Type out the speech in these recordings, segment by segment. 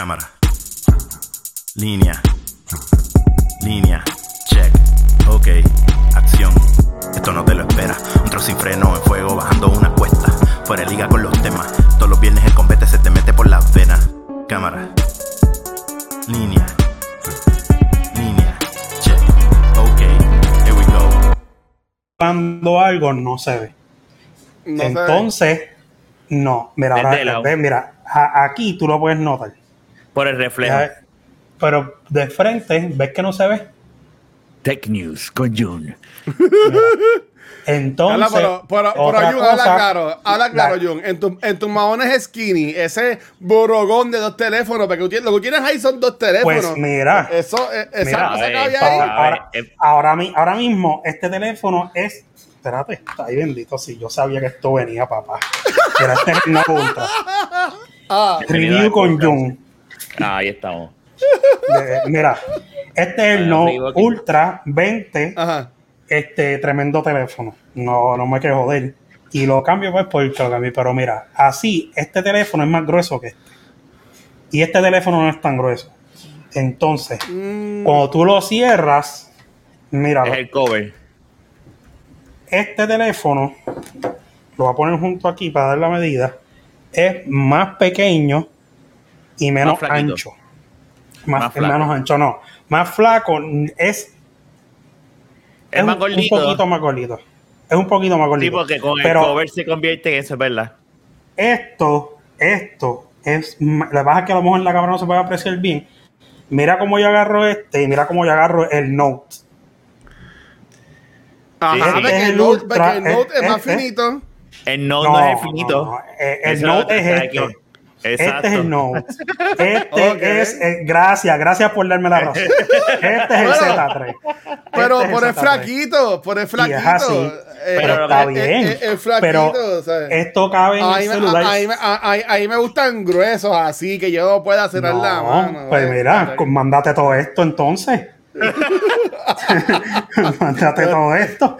Cámara. Línea. Línea. Check. Ok. Acción. Esto no te lo espera. Un trozo sin freno en fuego bajando una cuesta. Fuera de liga con los temas. Todos los viernes el combate se te mete por las venas. Cámara. Línea. Línea. Check. Ok. Here we go. cuando algo no se ve. No sé. Entonces, no. Mira, ahora, mira, aquí tú lo puedes notar. Por el reflejo. Ya, Pero de frente, ¿ves que no se ve? Tech News con Jun. Entonces, Habla, pero, pero, pero otra Jun, habla cosa- claro, habla claro, La- Jun. En, tu, en tus maones skinny, ese borogón de dos teléfonos, porque lo que tienes ahí son dos teléfonos. Pues mira. Eso, eh, esa Mira, cosa que había pa- ahí. ahora, ahora, eh, ahora mi- ahora mismo, este teléfono es. Espérate, está ahí bendito. Si yo sabía que esto venía, papá. Era este es el Note Ultra. Ah, Review con. Jun. Ah, ahí estamos. Mira, este es el aquí. Ultra 20. ajá. Este tremendo teléfono. No, no me quejo de él. Y lo cambio pues por el que lo cambio. Pero mira, así, este teléfono es más grueso que este. Y este teléfono no es tan grueso. Entonces, Mm, cuando tú lo cierras, mira, Es el cover. este teléfono, lo voy a poner junto aquí para dar la medida, es más pequeño y menos Más ancho. Más, Más flaco. menos ancho, no. Más flaco es, Es más un, gordito. un poquito más gordito. Es un poquito más Sí, gordito. porque con el Pero cover se convierte en eso, es verdad. esto, esto es. que pasa es que a lo mejor en la cámara no se puede apreciar bien. Mira cómo yo agarro este y mira cómo yo agarro el Note. Ajá, Sí, este es el el Note, Ultra, el Note es más este. finito. El Note no, es el finito. no, eh, El, Eso Note es está este. Este es el Note. Este es. eh, gracias, gracias por darme la razón. Este es el Bueno, Z3. Pero Este es por el Z3. flaquito, por el flaquito. así. eh, Pero eh, está eh, bien. El flaquito, pero ¿sabes? esto cabe en Ahí el me, celular. ahí me- a- ahí- ahí me gustan gruesos, así que yo pueda cerrar No, la mano. pues mira, mándate todo esto entonces. mándate todo esto.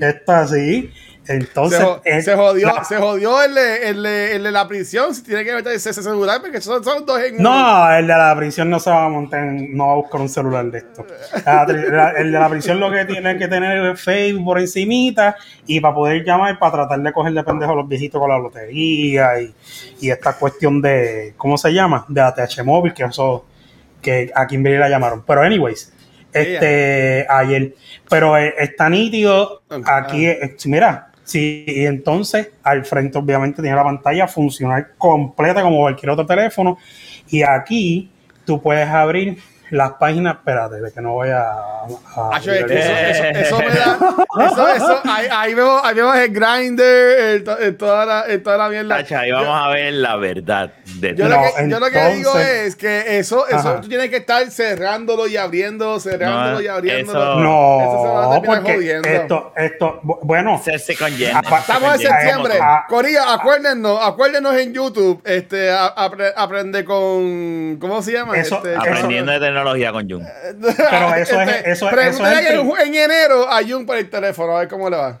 Esto así. Se, Entonces, jo- se jodió, la- se jodió el de, el, de, el de la prisión. Si tiene que meterse ese celular, porque son, son dos en uno. No, el de la prisión no se va a montar, no va a buscar un celular de esto. La tri- la- el de la prisión lo que tiene que tener es Facebook por encimita y para poder llamar, para tratar de coger de pendejo a los viejitos con la lotería y, y esta cuestión de, ¿cómo se llama? De ATH móvil, que eso, que a Kimberly la llamaron. Pero anyways, este, ayer, pero eh, está nítido, aquí, eh, mira, sí, y entonces al frente obviamente tiene la pantalla funcional completa como cualquier otro teléfono. Y aquí tú puedes abrir las páginas, espérate, de que no voy a... a Ah, yo, es que eso, me da. Eso, eso, ahí, ahí vemos, ahí vemos el grinder, el toda la, toda la mierda. Ahí vamos a ver la verdad de Yo, todo. lo que, yo lo que entonces- digo es que eso, eso Ajá. tú tienes que estar cerrándolo y abriéndolo, cerrándolo No, y abriéndolo. eso- No, Eso se va a porque jodiendo. esto, esto, bu- bueno, Hacerse con Jen. Apa- Estamos en septiembre. Coría, acuérdenos, acuérdenos en YouTube, este, a- aprende con, ¿cómo se llama? Eso- Este, eso- Aprendiendo de tecnología con Jun. Pero eso es- eso- eso es el en, en enero a Jun por el teléfono, a ver cómo le va.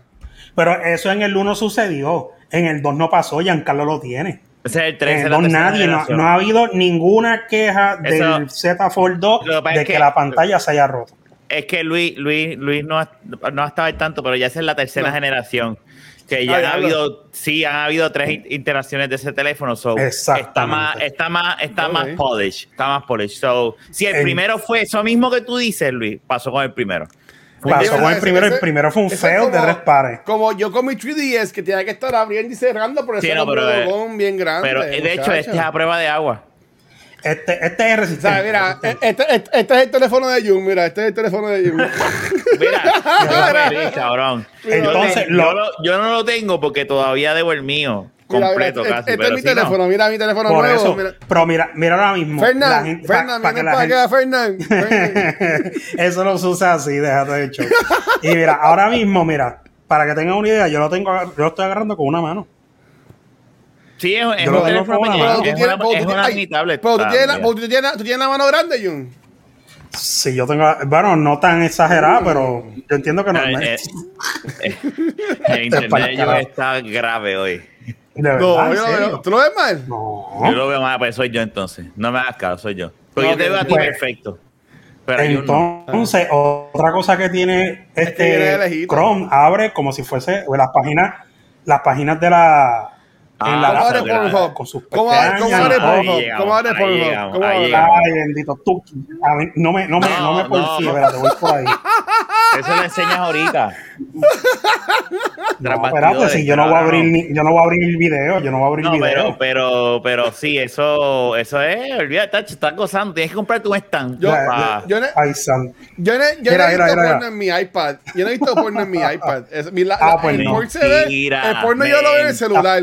pero eso en el 1 sucedió, en el 2 no pasó, Giancarlo lo tiene. Ese es el 3 En el la 2 tercera nadie, no, no ha habido ninguna queja Eso- del Z Fold 2 Lo que pasa de es que, que- la pantalla se haya roto. Es que Luis, Luis, Luis no, ha- no ha estado al tanto, pero ya esa es la tercera No. generación. Que ya diablo. habido, sí, han habido tres in- interacciones de ese teléfono. So, está más, está más, está más polish. Está más polish. So, si el En- primero fue eso mismo que tú dices, Luis, pasó con el primero. Pasó con el primero, ese- el primero fue un fail de tres pares. Como yo con mi 3DS, que tiene que estar abriendo y cerrando, por eso Sí, no, un pero, eh, bodegón bien grande. Pero eh, de hecho, muchacho. este es a prueba de agua. Este, este es O resistente. sea, mira, resistente. este, este- este es el teléfono de Jun, mira, este es el teléfono de Jun. Mira, yo feliz, cabrón. Entonces, yo, lo- lo- yo no lo tengo porque todavía debo el mío completo mira, casi. este, este pero es mi si no- teléfono, mira mi teléfono por nuevo. eso. mira. Pero mira, mira ahora mismo. Fernán, Fernán, pa que viene la para gente- acá, Fernán. Eso no se usa así, déjate de hecho. Y mira, ahora mismo, mira, para que tengan una idea, yo lo tengo, yo lo estoy agarrando con una mano. Sí, es, es una es una, es mini tablet. pero tú Ah, tienes la- tú tienes- tú tienes la mano grande, Jun. Sí, yo tengo, bueno, no tan exagerada, pero yo entiendo que no. Eh, eh, El internet el yo está grave hoy. Verdad, No, ¿en yo lo serio? veo. ¿Tú lo ves mal? No. Yo lo veo mal, pues soy yo entonces. No me hagas caso, soy yo. Porque yo te veo a ti pues, perfecto. Pero no. Entonces, otra cosa que tiene este. Chrome abre como si fuese las páginas, las páginas de la en la ¿Cómo gracias. Pornhub? con sus ¿Cómo. Ahí Pornhub? ¿Cómo ahí Pornhub? Ay, bendito tú. A mí, no me, no me, no, No, me porfíes, no. espérate, voy por ahí. Eso lo enseñas ahorita. No, espérate, si yo no voy a abrir, ni- yo no voy a abrir el video, yo no voy a abrir No, el video. pero, pero, pero sí, eso, eso es, olvídate, tacho, estás gozando. Tienes que comprarte un stand. Yo, yo, no, Ay, san. yo, no, yo no he visto porno en mi iPad. Yo no he visto porno en mi iPad. Es- mi- la- Ah, la- pues el, no. el porno yo lo veo en el celular.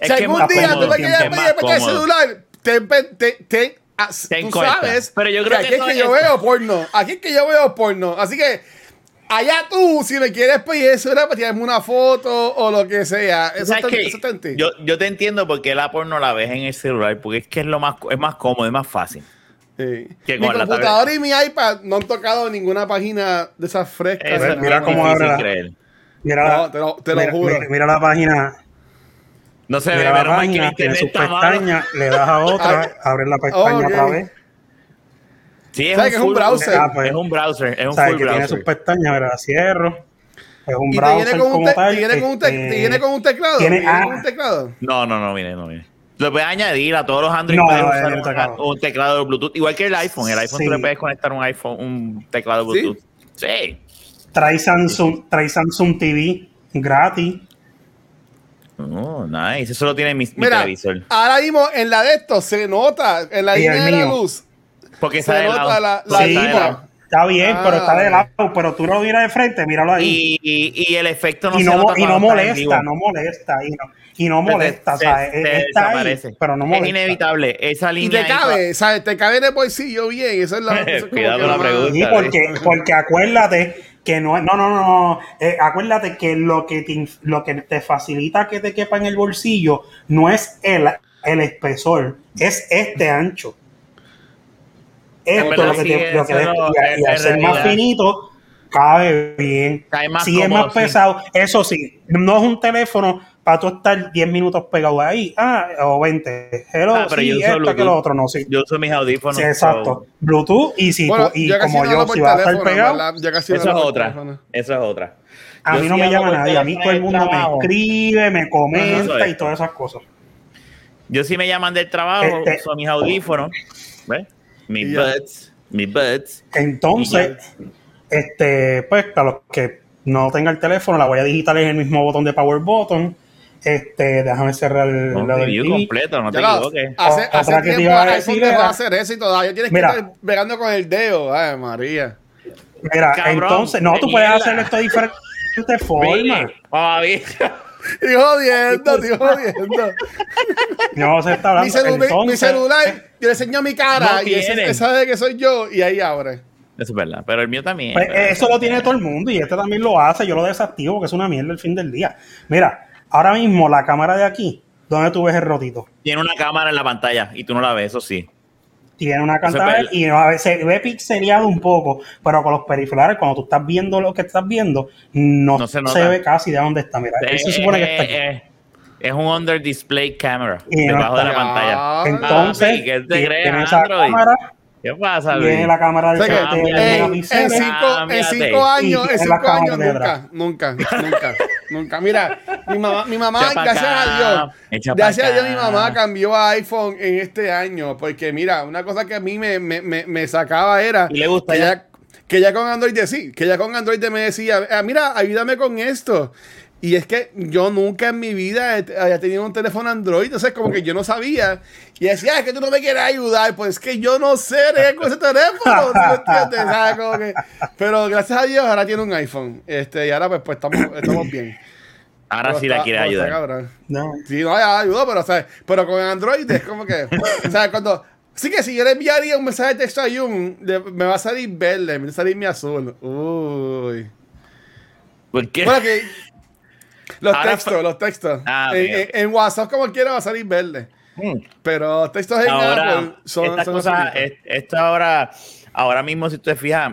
Es si que algún día tú me quieres es pedir para el celular, te, te, te, Te tú sabes Pero yo que creo que aquí es que yo veo porno. Aquí es que yo veo porno. Así que allá tú, si me quieres pedir eso, era para tirarme una foto o lo que sea. Eso ¿Sabes está, qué? eso está en ti. Yo, yo te entiendo porque la porno la ves en el celular, porque es que es lo más, es más cómodo, es más fácil. Sí. Que Mi con la computadora y mi iPad no han tocado ninguna página de esas frescas. Eso Mira, es mira muy cómo difícil abre la- creer. Mira, No, te lo- te juro. Mira, mira la página, No se ve, pero tiene internet sus pestañas, le das a otra, abres la pestaña otra vez. Sí, es ¿Sabes un, que es un browser? Ah, pues. Es un browser, es un full que tiene browser. sus pestañas, la cierro. Es un Y te browser viene con un, como te- tal. te viene con un te- este, te viene con un teclado. tiene- te viene ah. con un teclado. No, no, no, mire, no, mire. Lo puedes añadir a todos los Android, No, puedes no, usar el un, teclado. un teclado de Bluetooth, igual que el iPhone. El iPhone tú Sí. le puedes conectar un iPhone, un teclado ¿Sí? Bluetooth. Sí. Trae Samsung, trae Samsung TV gratis. Oh, nice. Eso lo tiene mi, mi Mira, televisor. ahora mismo en la de estos se nota, en la Y línea de la luz. Porque se está de nota lado. la- la sí, está línea. bien, pero está de Ah. lado. Pero tú lo miras de frente, míralo ahí. Y, y, y el efecto no y se no, nota y no molesta, no molesta. Y no, y no Se- molesta, se- ¿sabes? se Está ahí, desaparece. pero no Es molesta. inevitable. Esa Y línea. te ahí- cabe, ¿sabes? Te cabe en el bolsillo bien. Eso es la. eso es Cuidado la pregunta. Sí, porque, porque acuérdate que no, no, no, no. Eh, acuérdate que lo que te, lo que te facilita que te quepa en el bolsillo no es el, el espesor, es este ancho. Esto verdad, lo que sí, te, lo que te- y, y es- al es ser más finito, cabe bien. Cae más si es más sí. pesado, eso sí, no es un teléfono para tú estar 10 minutos pegado ahí, ah, o 20. Hello, Ah, pero sí, yo uso esto que lo otro, no, sí. Yo uso mis audífonos. Sí, exacto. Bluetooth y si Bueno, tú, y como no yo, si vas a estar pegado, eso es otra. Eso es otra. A Yo mí no me llama nadie, a mí todo el mundo me escribe, me comenta es. y todas esas cosas. Yo sí me llaman del trabajo, Este- son mis audífonos, ¿ves? Mis buds, mis buds. Entonces, este, pues, para los que no tengan el teléfono, la huella digital es el mismo botón de Power Button. Este, déjame cerrar el, del review TV. completo, no te equivoques. hace, hace que te tiempo iba a decir era- hacer eso y todavía tienes Mira. que estar pegando con el dedo. Ay, María. Mira, Cabrón, entonces, no, tú puedes mierda. hacer esto de diferentes formas. Mire, Javi. Estoy jodiendo, estoy jodiendo. No se está mi, hablando. celu- mi Entonces, celular, yo le enseño mi cara No y ese sabe que soy yo y ahí abre. Eso es verdad, pero el mío también. Pues, eso lo tiene todo el mundo y este también lo hace. Yo lo desactivo porque es una mierda el fin del día. Mira, ahora mismo la cámara de aquí, donde tú ves el rotito, Tiene una cámara en la pantalla y tú no la ves, eso sí. tiene una Eso es cantidad verdad. y a veces se ve pixeleado un poco, pero con los periféricos, cuando tú estás viendo lo que estás viendo, no, No se ve casi de dónde está. Mira, Eh, eso se supone que está aquí. eh, eh, es un under display camera Y no debajo de la pantalla. Ah, Entonces, Papi, ¿qué te tiene esa cámara, ¿Qué pasa, tiene Luis? la cámara del O sea que, de en, cinco, en cinco años, en cinco años, de nunca, nunca, nunca, nunca. Mira, mi mamá, mi mamá, Echa gracias acá, a Dios, gracias a Dios, mi mamá cambió a iPhone en este año, porque mira, una cosa que a mí me, me, me, me sacaba era ¿Y le gusta que ya? ella, que con Android sí, que ella con Android me decía, "Ah, mira, ayúdame con esto. Y es que yo nunca en mi vida había tenido un teléfono Android, entonces como que yo no sabía. Y decía, "Ah, es que tú no me quieres ayudar, pues es que yo no sé con ese teléfono, ¿tú me entiendes? ¿Sabes? Como que- pero gracias a Dios ahora tiene un iPhone. Este, y ahora pues, pues estamos, estamos bien. Ahora Pero sí la está- quiere pero está ayudar. cabrón. No. Sí, no, ya ayudó, pero, ¿sabes? pero con Android es como que, ¿sabes? Cuando, sí que si yo le enviaría un mensaje de texto a Jun, me va a salir verde, me va a salir mi azul. Uy. ¿Por qué? Bueno, que los Ahora textos, los textos. Ah, en, en- en WhatsApp como quiera va a salir verde. Mm. Pero los textos en ahora, Apple son, estas son es- esto ahora, ahora mismo, si tú te fijas,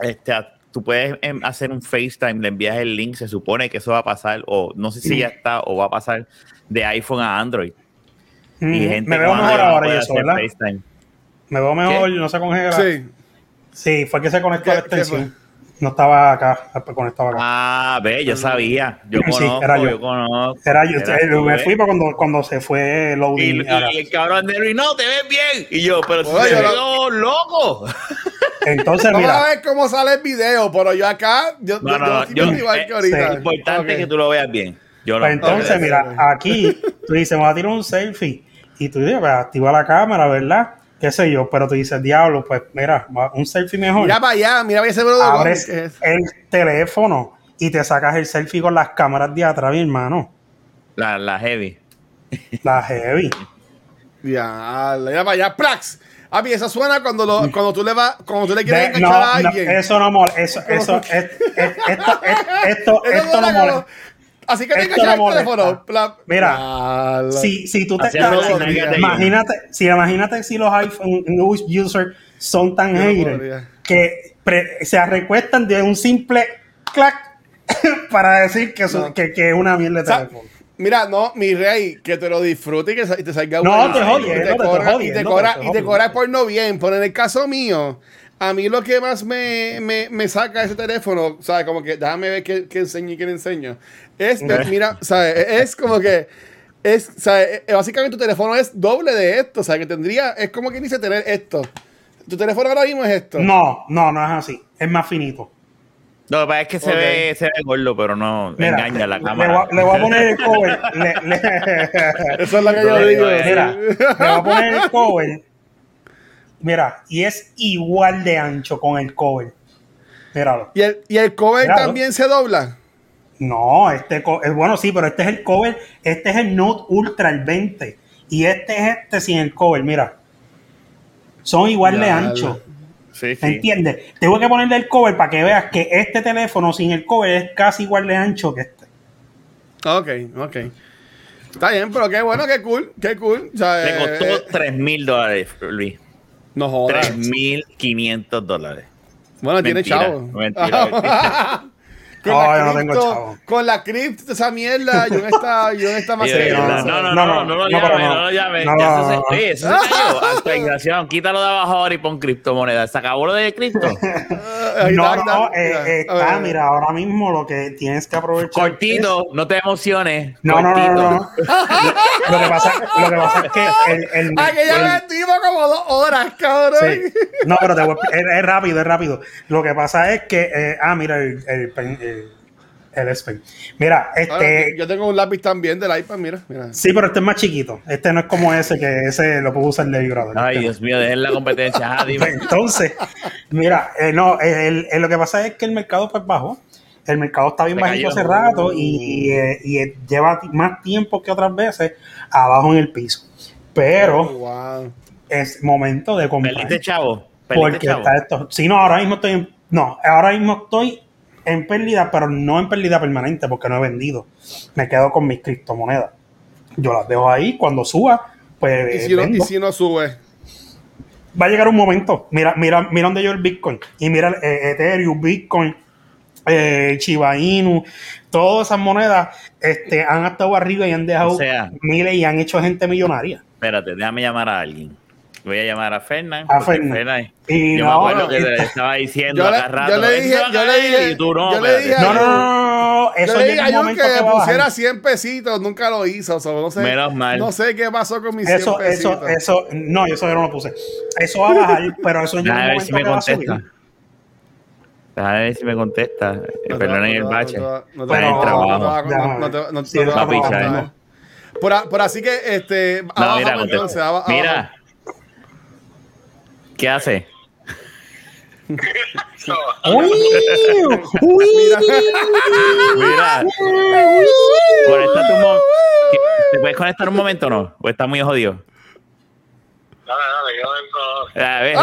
este, a- tú puedes em, hacer un FaceTime, le envías el link, se supone que eso va a pasar, o no sé si ya está, o va a pasar de iPhone a Android. Mm, Y gente me veo mejor Android ahora y eso, ¿verdad? FaceTime. Me veo mejor, no se congela. Sí. Sí. fue que se conectó ¿Qué- la qué extensión. No estaba acá, conectaba acá. Ah, ve, yo sabía. Yo Sí, conozco, era yo. yo. conozco. Era yo, Era tú, me fui para cuando, cuando se fue Y, loading. y- ahora. y el cabrón de Luis, no, te ves bien. Y yo, pero si Oye, yo veo loco. Entonces, Vamos a mira, ver cómo sale el video, pero yo acá, yo, No, yo, no, yo no, igual eh, que ahorita. sí. Es importante que tú lo veas bien. Yo no. pues entonces, mira, aquí tú dices, me voy a tirar un selfie. Y tú dices, pues activa la cámara, ¿verdad? Qué sé yo, pero tú dices, diablo, pues mira, un selfie mejor. Mira para allá, mira para ese bro de Abres el teléfono y te sacas el selfie con las cámaras de atrás, mi hermano. La, la heavy. La heavy. Ya, mira para allá, Prax. A mí eso suena cuando, lo, cuando tú le vas, cuando tú le quieres no, a no, alguien. eso no mola. Eso, eso, es- es- esto, es- esto, Eso esto no mola. Así que te enganchas no el teléfono. Mira, Si, si tú te estás- que te imagínate, si imagínate si los iPhone users son tan no haters que pre- se recuestan de un simple clac para decir que, No. que, que es una mierda O de sea, teléfono. Mira, no, mi rey, que te lo disfrutes y que y te salga No, bueno. te Y te te Y te cobra, te y te cobra por no bien. Pero en el caso mío, a mí lo que más me, me, me saca ese teléfono, ¿sabes? Como que déjame ver qué, qué enseño y qué no enseño. Es, mira, ¿sabes? Es como que. Es, ¿sabes? Eh, Básicamente tu teléfono es doble de esto, o sea, que tendría, es como que dice tener esto. Tu teléfono ahora mismo es esto. No, no, no es así. Es más finito. Lo que pasa es que se, ve, se ve gordo, pero no Mira, engaña la le, cámara. le voy a poner el cover. le- le- Eso es lo que yo No, digo. no, Mira, le voy a poner el cover. Mira, y es igual de ancho con el cover. Míralo. Y el, y el cover también se dobla. No, este es bueno, sí, pero este es el cover. Este es el Note Ultra, el 20. Y este es este sin el cover, mira. Son igual de ancho. Sí, sí. ¿Entiendes? Tengo que ponerle el cover para que veas que este teléfono sin el cover es casi igual de ancho que este. Ok, ok. Está bien, pero qué bueno, qué cool, qué cool. O sea, Le eh, costó 3 mil dólares, Luis. No jodas. 3 mil 500 dólares. Bueno, tiene Mentira, chavo. mentira, con, No, la yo no tengo cripto- chavo. con la cripto, esa mierda, yo no está, yo no está más no, no, no, no, no, no lo llames, no. no lo llames. No, Ya no, eso se- no. oye, eso se cayó. Actualización, quítalo de abajo ahora y pon criptomonedas. ¿Se acabó lo de cripto? No, no, eh, está. eh, mira, ahora mismo lo que tienes que aprovechar. Cortito, no te emociones. No, no, no, cortito. no, no. Lo, que pasa, lo que pasa es que el, el, estuvimos como dos horas, cabrón. Sí. No, pero te voy a- es, es rápido, es rápido. Lo que pasa es que, eh, ah, mira, el, el, S Pen. Mira, Ahora, este, yo tengo un lápiz también del iPad, mira, mira. sí, pero este es más chiquito. Este no es como ese, que ese lo puedo usar de vibrador. Ay, Este no. Dios mío, dejen la competencia. Ah, dime. Entonces, mira, eh, no, el- el- lo que pasa es que el mercado pues bajó. El mercado está bien bajito hace rato y, y, eh, y, eh, lleva más tiempo que otras veces abajo en el piso. Oh, Pero wow. es momento de comprar. Perdiste, chavo. Perdiste, Porque chavo. está esto. Sí, no, ahora mismo estoy en. No, ahora mismo estoy en pérdida, pero no en pérdida permanente porque no he vendido. Me quedo con mis criptomonedas. Yo las dejo ahí. Cuando suba, pues. ¿Y si, no, y vendo. si no sube? Va a llegar un momento. Mira, mira, mira dónde yo el Bitcoin. Y mira eh, Ethereum, Bitcoin, eh, Shiba Inu, todas esas monedas este, han estado arriba y han dejado O sea- miles y han hecho gente millonaria. Espérate, déjame llamar a alguien. Voy a llamar a Fernán. A Fernan. Y yo no, me acuerdo que le estaba diciendo Yo le- acá rato. yo le "Él se dije- a yo le caer", dije- y tú no, yo le dije No, no, no, no, no, Eso Yo le dije a momento que que a pusiera bajar. 100 pesitos, nunca lo hizo. o sea, no sé, Menos mal. No sé qué pasó con mis 100 Eso, eso, pesitos. eso, no, eso yo no lo puse. Eso va a bajar, pero eso llega Déjame un ver momento si me a contesta. Déjame ver si me contesta. No te Perdonen va- el no te va- bache. no te va- no te Está en va- el no trabajo. te va- no te va- no te va- no te Sí, va a a pichar. Por, a- por así que, este, No, mira, Mira. ¿Qué hace? ¡Uy! ¡Uy! Mira. Mo- ¿Te puedes conectar un momento o no? ¿O está muy jodido? Dale, dale, yo entro. A ver,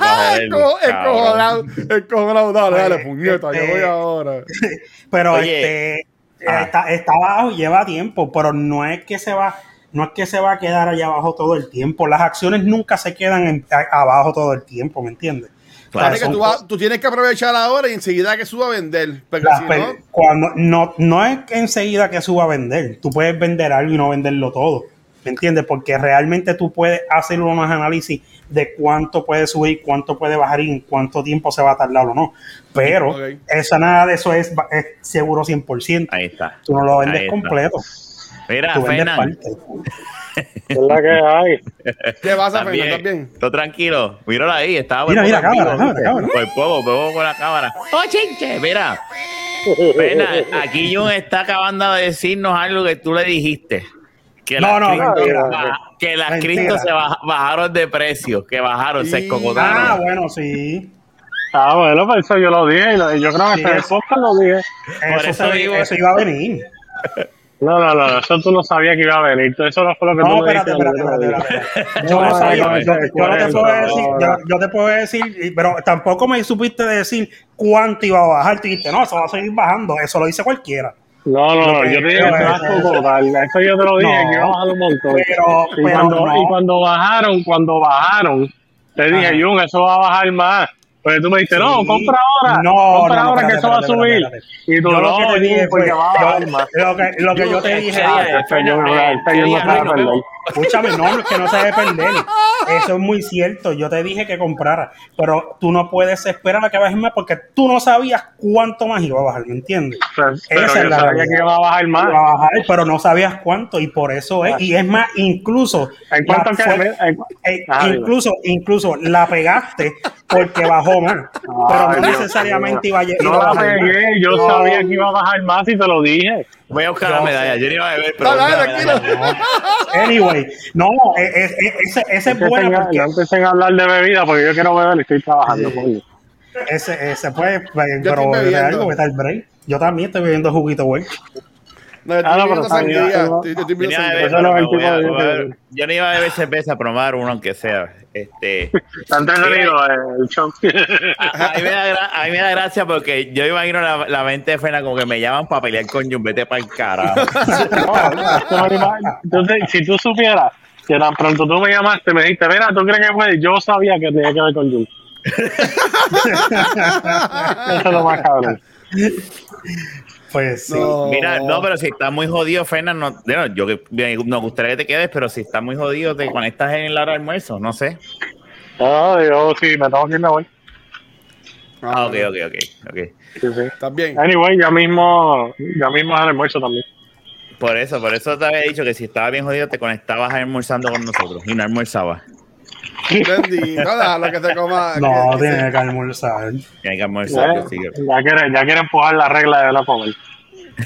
¡Ah! Encojonado, encojonado. Dale, dale, puñeta, yo este- voy ahora. Pero Oye. este Ah. está, está abajo, lleva tiempo, pero no es que se va, no es que se va a quedar allá abajo todo el tiempo. Las acciones nunca se quedan en- a- abajo todo el tiempo, ¿me entiendes? Claro, que tú, vas- tú tienes que aprovechar ahora y enseguida que suba a vender. Si no, cuando no, no es que enseguida que suba a vender, tú puedes vender algo y no venderlo todo, ¿me entiendes? Porque realmente tú puedes hacer unos análisis de cuánto puede subir, cuánto puede bajar y en cuánto tiempo se va a tardar o no. Pero eso nada de eso es, es seguro 100%. Ahí está. Tú no lo vendes completo, Mira, Fernan. Es la que hay. ¿qué pasa, también. Fernando? ¿Estás bien? Todo tranquilo. Míralo ahí, estaba Mira, por mira, cámara, cámara, cámara. Por poco, por poco con la cámara. ¡Oh, chinche! Mira. Fernan, aquí Jun está acabando de decirnos algo que tú le dijiste. Que No, las no, ba- Que las criptos se baj- bajaron de precio, que bajaron, se escocotaron. Ah, bueno, sí. Ah, bueno, pues eso yo lo dije. Yo creo que Sí, hasta en el podcast lo dije. Por Eso, eso se- digo- eso iba a venir. No, no, no, eso tú no sabías que iba a venir. Eso no fue lo que tú me espérate, dijiste. espérate, te espérate. Yo no sabía, yo, te puedo decir, no, yo, no. yo te puedo decir, y- pero tampoco me supiste decir cuánto iba a bajar. Tú dijiste, no, eso va a seguir bajando. Eso lo dice cualquiera. No, no, no, yo te dije que total. Eso yo te lo dije, No. que iba a bajar un montón. Pero- y, pero cuando, no. y cuando bajaron, cuando bajaron, te dije. Jun, eso va a bajar más. Pues tú me dijiste, no, compra ahora. No, compra no, no, ahora que eso va a subir. Y tú Yo no, lo que te dije fue, porque bajar yo- lo que, lo que yo te Jun, dije, eh, ah, Escúchame, no, que no se debe perder. Eso es muy cierto. Yo te dije que comprara, pero tú no puedes esperar a que baje más porque tú no sabías cuánto más iba a bajar, ¿me entiendes? Pero, pero Esa es yo la sabía realidad. que iba a bajar más. Iba a bajar, pero no sabías cuánto y por eso es. Y es más, incluso. ¿En cuánto que- en- eh, Ah, incluso, incluso la pegaste porque bajó más, pero no Dios necesariamente iba a No iba a la bajar más. pegué, yo No. sabía que iba a bajar más y te lo dije. Voy a buscar la No medalla. Yo no iba a beber, pero. Medalla. Anyway, no, e- e- e- ese, ese es bueno a- porque no empiecen a hablar de bebida porque yo quiero beber y estoy trabajando. coño. ese, ese puede, pero algo, vete al break. Yo también estoy bebiendo juguito, güey. No, Ah, no, pero sangría. no- Estoy, estoy beber, no pero voy a- voy a. Yo no iba a beber cerveza, probar uno aunque sea. Este, Está entretenido eh, el show. a, a mí me da a mí me da gracia porque yo imagino la, la mente de Fena como que me llaman para pelear con Jun, vete para el carajo. No, esto no es mal. Entonces, si tú supieras que tan pronto tú me llamaste, me dijiste, mira, ¿tú crees que puede? Yo sabía que tenía que ver con Jun. Eso es lo más cabrón. Pues sí. No. Mira, no, pero si estás muy jodido, Fernan, no, bueno, yo nos gustaría que te quedes, pero si estás muy jodido, te conectas en la hora de almuerzo, no sé. No, yo sí, me tengo que ir, me voy. Ah, ok, ok, ok, ok. Sí, sí. ¿Estás bien? Anyway, ya mismo, ya mismo es el almuerzo también. Por eso, por eso te había dicho que si estaba bien jodido, te conectabas almorzando con nosotros y no almorzabas. Bendito, déjalo que te coma. No, que- que tiene que almorzar. Tienes que almorzar, Ya, ya quiere, ya quiere empujar la regla de no comer.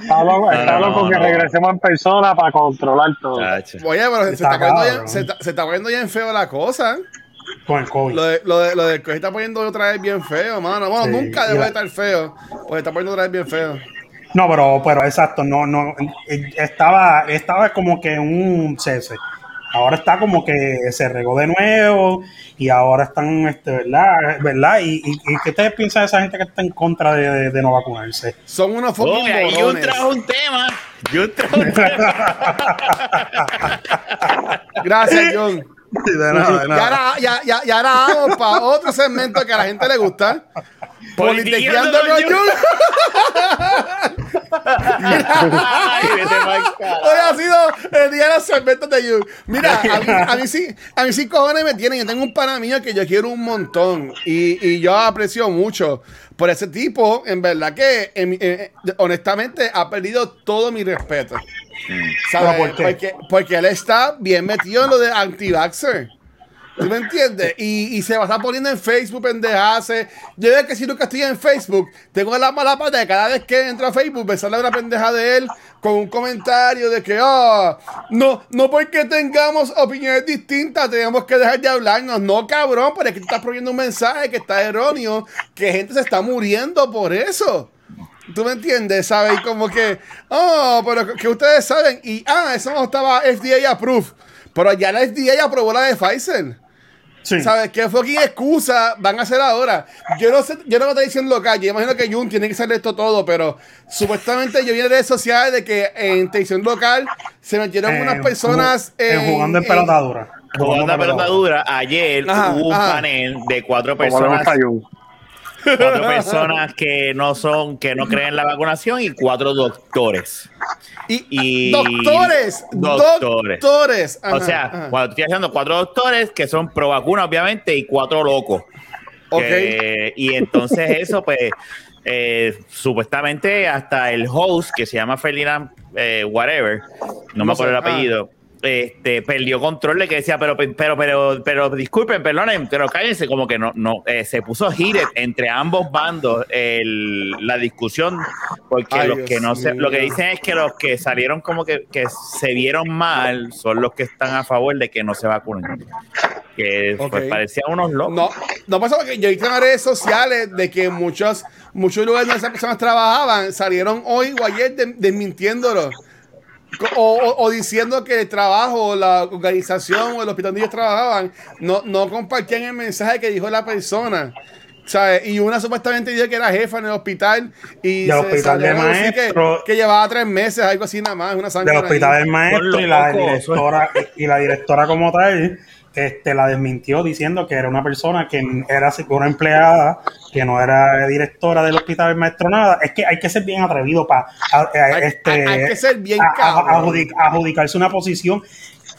Está loco, está No, loco no, que no. regresemos en persona para controlar todo. Chacho. Oye, pero se Está está, poniendo se, está, se está poniendo bien feo la cosa. Con el COVID. Lo de, lo de, lo de que se está poniendo otra vez bien feo, mano. Bueno, Sí, nunca debe la- estar feo. Pues se está poniendo otra vez bien feo. No, pero, pero exacto, no, no, eh, estaba, estaba como que un cese. Ahora está como que se regó de nuevo y ahora están, este, ¿verdad? ¿verdad? ¿Y, y, y qué ustedes piensan de esa gente que está en contra de, de- de no vacunarse? Son unos fucking Oye, morones. trajo un tema. Jun trajo un tema. Gracias, John. De nada, de Y ahora, ya, ahora vamos para otro segmento que a la gente le gusta. Politiqueando con Jun. Hoy ha sido el día de los segmentos de Jun. Mira, a mí, a mí sí, a mí sí cojones me tienen. Yo tengo un pana mío que yo quiero un montón y, y yo aprecio mucho por ese tipo. En verdad que, en eh, eh, honestamente, ha perdido todo mi respeto. ¿Sabes? ¿Pero por qué? Porque, porque él está bien metido en lo de anti-vaxxer. ¿Tú me entiendes? Y, y se va a estar poniendo en Facebook pendejase. Yo veo que si nunca estoy en Facebook, tengo la mala pata de cada vez que entro a Facebook me sale una pendeja de él con un comentario de que, ah, no, no porque tengamos opiniones distintas tenemos que dejar de hablarnos. No, cabrón, pero es que tú estás poniendo un mensaje que está erróneo, que gente se está muriendo por eso. ¿Tú me entiendes? ¿Sabes? Y como que, oh, pero que ustedes saben. Y, ah, eso no estaba FDA approved. Pero ya la FDA aprobó la de Pfizer. Sí. ¿Sabes qué fucking excusa van a hacer ahora? Yo no sé, yo no me estoy diciendo acá, yo imagino que Jun tiene que saber esto todo, pero supuestamente yo vi en redes sociales de que en televisión local se metieron En unas personas en jugando en pelotadura. jugando a pelota dura, ayer Ajá, hubo un ajá. panel de cuatro personas. Cuatro personas que no son, que no creen en la vacunación y cuatro doctores. Y, Y- doctores, doctores. doctores. Ajá, o sea, ajá. cuando estoy haciendo cuatro doctores que son pro vacuna, obviamente, y cuatro locos. Ok. Que- y entonces eso, pues, eh, supuestamente hasta el host, que se llama Ferdinand eh, Whatever, no, No me acuerdo sé, el apellido, este, perdió control de que decía, pero, pero, pero, pero, disculpen, perdonen, pero cállense, como que no, no, eh, se puso heated entre ambos bandos el- la discusión, porque Ay, los Dios que no se, lo que dicen es que los que salieron como que, que se vieron mal son los que están a favor de que no se vacunen. Que pues, Ok. parecían unos locos. No, no pasa porque yo he visto en las redes sociales de que muchos, muchos lugares donde esas personas trabajaban salieron hoy o ayer de- desmintiéndolo. Co- O, o- o diciendo que el trabajo, la organización o el hospital donde ellos trabajaban no, no compartían el mensaje que dijo la persona. ¿sabes? Y una supuestamente dijo que era jefa en el hospital y Del hospital de maestro. que, que llevaba tres meses, algo así nada más, una sangre del hospital del maestro y la directora y la directora como tal este la desmintió diciendo que era una persona que era una empleada que no era directora del hospital del maestro nada es que hay que ser bien atrevido para este hay- hay que ser bien a- a- cabrón. adjudic- adjudicarse una posición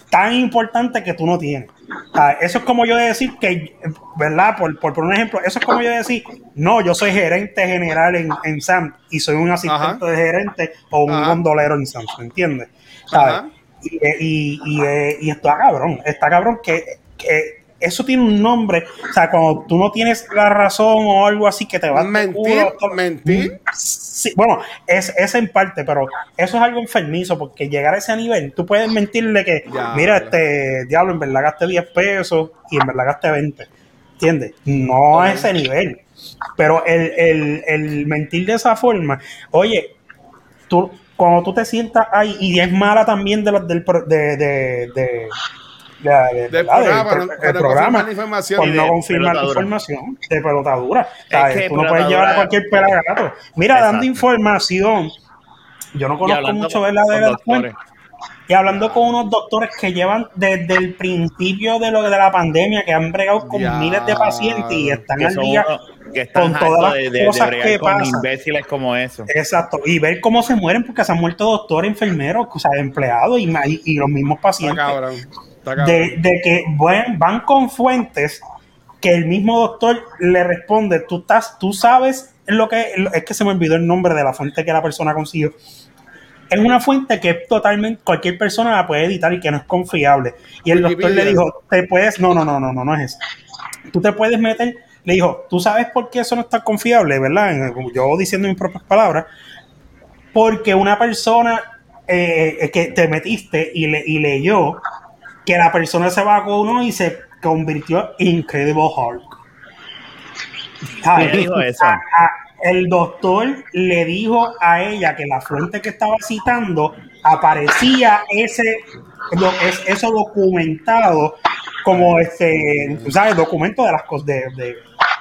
tan importante que tú no tienes. Sea, eso es como yo decir que, ¿verdad? Por, por poner un ejemplo, eso es como yo decir, no, yo soy gerente general en, en SAM y soy un asistente Ajá. de gerente o un Ajá. gondolero en SAM, ¿me entiendes? ¿Sabes? Ajá. Y, y, y, eh, y está cabrón, está cabrón que, que eso tiene un nombre. O sea, cuando tú no tienes la razón o algo así que te va a Mentir, mentir. Sí, bueno, es, es en parte, pero eso es algo enfermizo, porque llegar a ese nivel, tú puedes mentirle que, Ya, mira, ya. este diablo, en verdad gasté 10 pesos y en verdad gasté 20. ¿Entiendes? No a ese nivel. Pero el, el, el mentir de esa forma, oye, tú, cuando tú te sientas ahí, y es mala también de los del pro- de, de, de, de- de- programa, Del de el programa la por no de confirmar la pelotadura. información de pelotadura. ¿sabes? que Tú no puedes llevar a cualquier pelagato. Mira, dando información, yo no conozco mucho de la doctores. Y hablando con unos doctores que llevan desde el principio de lo de la pandemia, que han bregado con Ya. miles de pacientes y están al día. unos que están con todas las de, de, de cosas que con pasan. imbéciles como eso. Exacto, y ver cómo se mueren porque se han muerto doctores, enfermeros, o sea, empleados y, los mismos Está pacientes. cabrón. Está cabrón. de, de que bueno, van con fuentes que el mismo doctor le responde, tú estás, tú sabes lo que es que se me olvidó el nombre de la fuente que la persona consiguió. Es una fuente que totalmente cualquier persona la puede editar y que no es confiable. Y el doctor le dijo, te puedes, no, no, no, no, no, no es eso. Tú te puedes meter, le dijo, tú sabes por qué eso no está confiable, ¿verdad? Yo diciendo mis propias palabras, porque una persona eh, eh, que te metiste y, le, y leyó que la persona se vacunó y se convirtió en Incredible Hulk. ¿Quién dijo eso? A- a- el doctor le dijo a ella que la fuente que estaba citando aparecía ese lo, es, eso documentado como este sabes documento de las cosas de, de-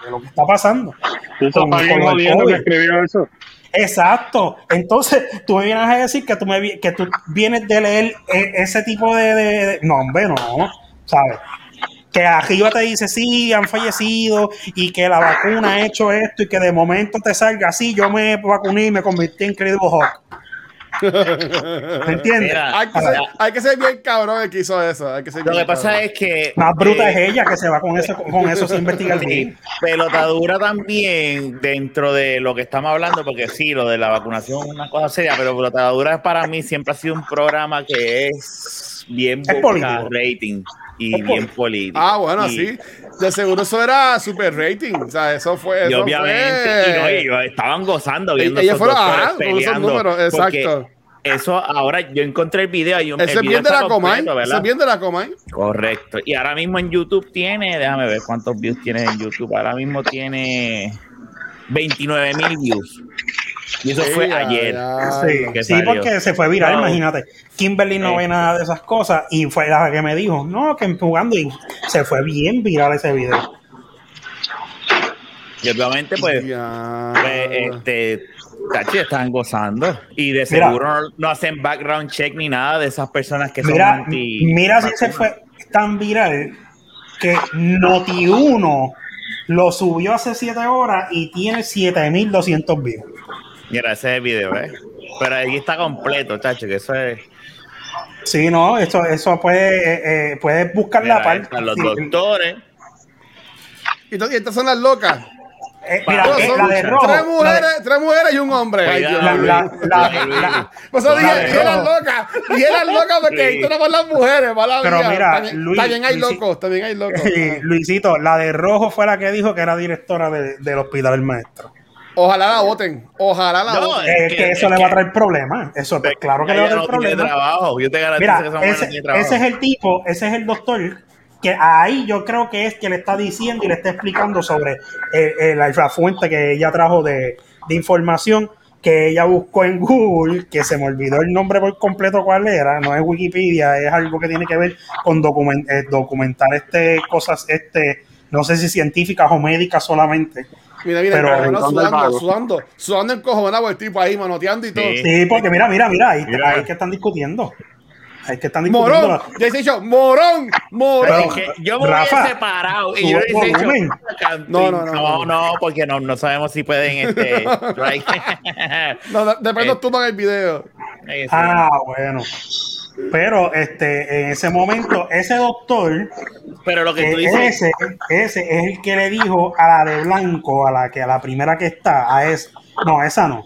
de lo que está pasando Eso Con- con que escribió eso. Exacto. Entonces, tú me vienes a decir que tú, me, que tú vienes de leer e- ese tipo de, de- de- No, hombre, no. ¿Sabes? Que arriba te dice, sí, han fallecido y que la vacuna ha hecho esto y que de momento te salga así, yo me vacuné y me convertí en Incredible Hulk. ¿Me entiendes? Mira, Hay que, ser, hay que ser bien cabrón el que hizo eso. Hay que ser Lo que pasa cabrón. es que. Más bruta eh, es ella que se va con eso, con eso sin investigar Sí, pelotadura también dentro de lo que estamos hablando, porque sí, lo de la vacunación es una cosa seria, pero pelotadura para mí siempre ha sido un programa que es bien Es político. rating y Es bien político. Ah, bueno, Y- sí. De seguro eso era super rating. O sea, eso fue. Y eso obviamente, fue- y no, y estaban gozando viendo Ellos esos fueron, ajá, con esos números, exacto. Eso ahora yo encontré el video y un, Eso es bien de la Comay. Eso es bien de la Comay. Correcto. Y ahora mismo en YouTube tiene, déjame ver cuántos views tiene en YouTube. Ahora mismo tiene 29 mil views. Y eso fue Sí, ayer. ya. Sí, porque se fue viral, No. imagínate. Kimberly no Eh. ve nada de esas cosas y fue la que me dijo, no, que jugando y se fue bien viral ese video. Y obviamente, pues, Ya. pues, este, tachi, están gozando. Y de Mira. seguro no, no hacen background check ni nada de esas personas que son Mira, anti. mira si se fue, tan viral que Noti1 lo subió hace 7 horas y tiene 7200 views. Mira, ese es el video, ¿eh? Pero ahí está completo, chacho, que eso es. Sí, no, eso, eso puede, eh, eh, puedes buscar Mira, la parte. están los sí, doctores. Y, to- y estas son las locas. eh, mira, Todos eh, son la de rojo. tres, la de- mujeres, tres mujeres y un hombre. Ay, Dios la- la- la- Por eso dije, dije las locas. Dije las locas porque Sí. esto no por las mujeres, mala Pero mía. mira, también, Luis- también hay Luisi- locos, también hay locos. Luisito, la de rojo fue la que dijo que era directora de- del hospital del maestro. Ojalá la voten. Ojalá la No, voten. Es Es que- eso es le va a traer problemas. Eso, pues, claro que le va a traer no problemas. trabajo. Yo te garantizo Mira, que esa mujer no ese, trabajo. ese es el tipo, ese es el doctor que ahí yo creo que es que le está diciendo y le está explicando sobre eh, eh, la, la fuente que ella trajo de, de información que ella buscó en Google, que se me olvidó el nombre por completo cuál era, no es Wikipedia, es algo que tiene que ver con document- eh, documentar este cosas, este, no sé si científicas o médicas solamente. Mira, mira, Pero- del sudando, Vago. sudando, sudando encojonado el tipo ahí, manoteando y todo. Sí. Sí, porque mira, mira, mira, ahí, Mira. ahí que están discutiendo. Ahí es que están discutiendo. Morón, ya se dicho, morón, morón. Pero es que yo me Rafa, hubiese separado y yo volumen. dicho, No, no, no, no, no. no, porque no, no sabemos si pueden este, right. No, de- después Eh. nos tumban el video. Sí. Ah, bueno. Pero este, en ese momento, ese doctor, Pero lo que tú eh, dices, ese, ese es el que le dijo a la de blanco, a la que a la primera que está, a esa, no, esa no.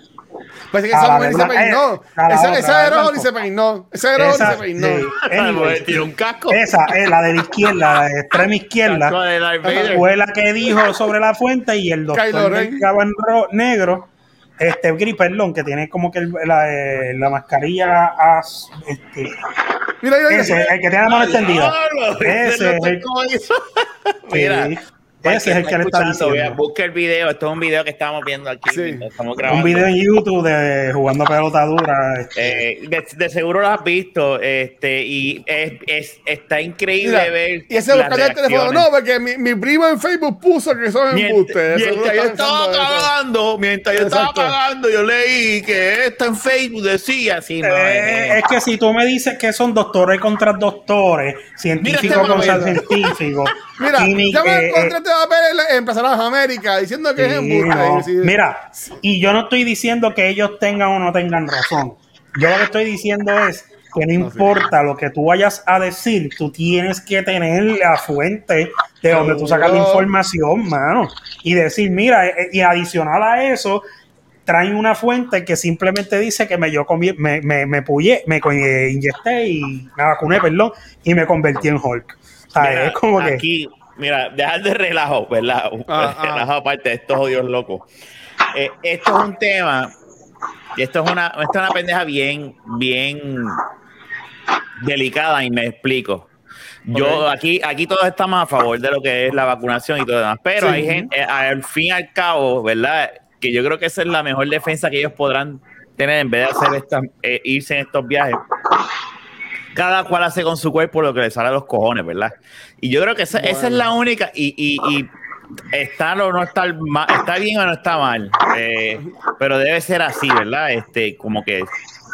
Parece que esa mujer se peinó. eh, Esa, esa blanco. ni se peinó. Esa de rojo ni Esa, se peinó. la anyway, tiene un casco. esa es la de la izquierda, la de extrema izquierda, fue la que dijo sobre la fuente y el doctor del negro, este gris, perdón, que tiene como que el- la, eh, la mascarilla az- este, Mira, mira, mira. el que tiene la mano extendida. Ese el-. Mira, ese es el que le está vea, diciendo. Busca el video, esto es un video que estamos viendo aquí. Sí. mientras Estamos grabando. Un video en YouTube de jugando pelota dura. este, Eh, de, de seguro lo has visto, este, y es, es- está increíble Mira, ver. y ese buscando el teléfono, no, porque mi, mi primo en Facebook puso que son embustes. Mientras yo estaba pagando, mientras yo Exacto. estaba pagando, yo leí que esto en Facebook decía así, no, eh, eh, es que si tú me dices que son doctores contra doctores, científicos Mira este contra momento. científicos, Mira, ya me eh, este papel en, en Empezar a América diciendo que es Sí, embuste. no. Mira, y yo no estoy diciendo que ellos tengan o no tengan razón. Yo lo que estoy diciendo es que no importa lo que tú vayas a decir, tú tienes que tener la fuente de donde tú sacas la información, mano. Y decir, mira, eh, y adicional a eso, traen una fuente que simplemente dice que me yo comí- me, me, me pullé, me co- eh, inyecté y me vacuné, perdón, y me convertí en Hulk. O sea, Mira, es como que Aquí, mira, dejar de relajo, ¿verdad? Ah, ah. relajo aparte de estos odios locos. Eh, esto es un tema, esto es una, esto es una pendeja bien, bien delicada y me explico. Yo aquí, aquí todos estamos a favor de lo que es la vacunación y todo lo demás, pero Sí. hay gente, eh, al fin y al cabo, ¿verdad? Que yo creo que esa es la mejor defensa que ellos podrán tener en vez de hacer esta, eh, irse en estos viajes cada cual hace con su cuerpo lo que le sale a los cojones, ¿verdad? Y yo creo que esa, esa es la única, y, y, y está o no está, ma- está bien o no está mal, eh, pero debe ser así, ¿verdad? Este, como que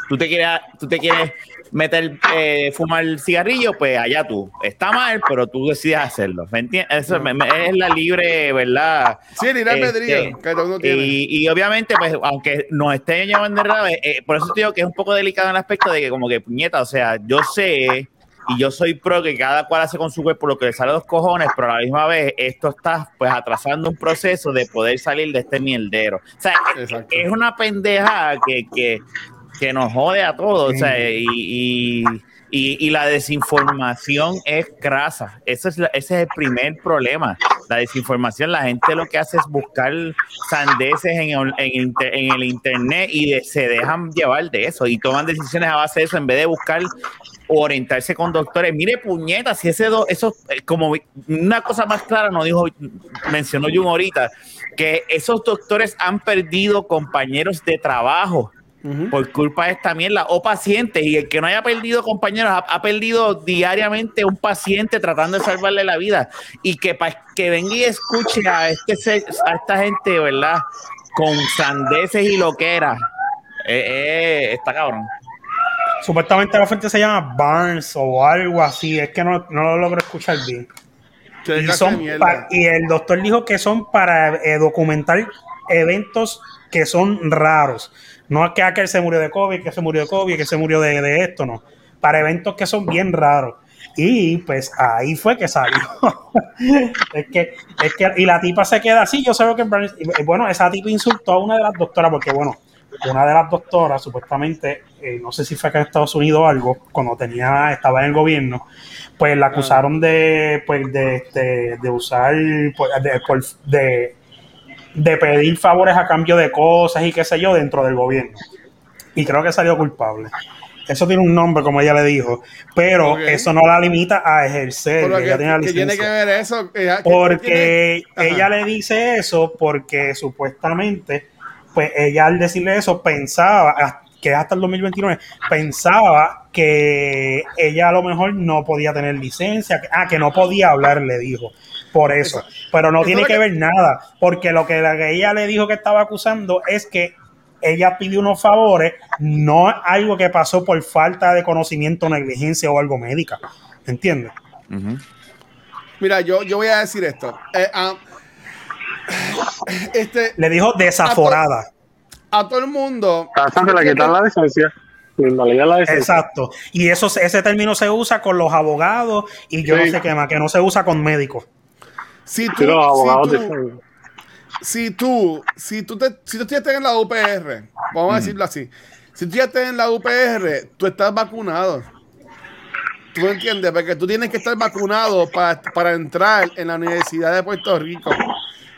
tú te quieres, tú te quieres meter, eh, fumar cigarrillo, pues allá tú. Está mal, pero tú decides hacerlo. ¿Me entiendes? Eso me- me- es la libre, ¿verdad? Sí, el Este, que uno tiene. y, y obviamente, pues, aunque nos estén llevando de rabo, eh, eh, por eso te digo que es un poco delicado en el aspecto de que, como que, puñeta, o sea, yo sé y yo soy pro que cada cual hace con su cuerpo lo que le sale a los cojones, pero a la misma vez esto está, pues, atrasando un proceso de poder salir de este mierdero. O sea, es, Exacto. es una pendeja que, que, que nos jode a todos, o sea, y, y, y- y la desinformación es grasa. Ese es, la- ese es el primer problema. La desinformación, la gente lo que hace es buscar sandeces en el, en en el internet y de- se dejan llevar de eso y toman decisiones a base de eso en vez de buscar orientarse con doctores. Mire, puñeta, si ese do, eso, eh, como una cosa más clara, nos dijo, mencionó Jun ahorita, que esos doctores han perdido compañeros de trabajo Por culpa de esta mierda o pacientes y el que no haya perdido compañeros ha, ha perdido diariamente un paciente tratando de salvarle la vida y que para que venga y escuche a este a esta gente verdad con sandeces y lo que era está cabrón Supuestamente la fuente se llama Barnes o algo así. Es que no, no lo logro escuchar bien. Y, son y el doctor dijo que son para eh, documentar eventos que son raros. No es que aquel se murió de COVID, que se murió de COVID, que se murió de, de esto, no. Para eventos que son bien raros. Y pues ahí fue que salió. es, que, es que, y la tipa se queda así. Yo sé lo que. Y, Bueno, esa tipa insultó a una de las doctoras, porque bueno, una de las doctoras, supuestamente, eh, no sé si fue acá en Estados Unidos o algo, cuando tenía, estaba en el gobierno, pues la acusaron de, pues, de, de, de usar, pues, de, de pedir favores a cambio de cosas y qué sé yo dentro del gobierno. Y creo que salió culpable. Eso tiene un nombre, como ella le dijo, pero eso no la limita a ejercer. Pero ella que, tiene la que tiene que licencia. ver eso. Eh, que- Porque ella le dice eso porque supuestamente, pues ella al decirle eso pensaba, que hasta el 2029, pensaba que ella a lo mejor no podía tener licencia, que, ah, que no podía hablar, le dijo. Por eso. Pero no eso tiene que que- ver nada, porque lo que, la que ella le dijo que estaba acusando es que ella pidió unos favores, no algo que pasó por falta de conocimiento, negligencia o algo médica. ¿Entiendes? Ujú. Mira, yo, yo voy a decir esto. Eh, ah, este, Le dijo desaforada. a todo el mundo. Hasta la licencia. En realidad la licencia. Exacto. Y eso, ese término se usa con los abogados y yo Sí. no sé qué más, que no se usa con médicos. Si tú, abogados si tú, si tú, si tú, te, si tú estás en la UPR, vamos a decirlo así, si tú ya estás en la UPR, tú estás vacunado. ¿Tú entiendes? Porque tú tienes que estar vacunado para, para entrar en la Universidad de Puerto Rico.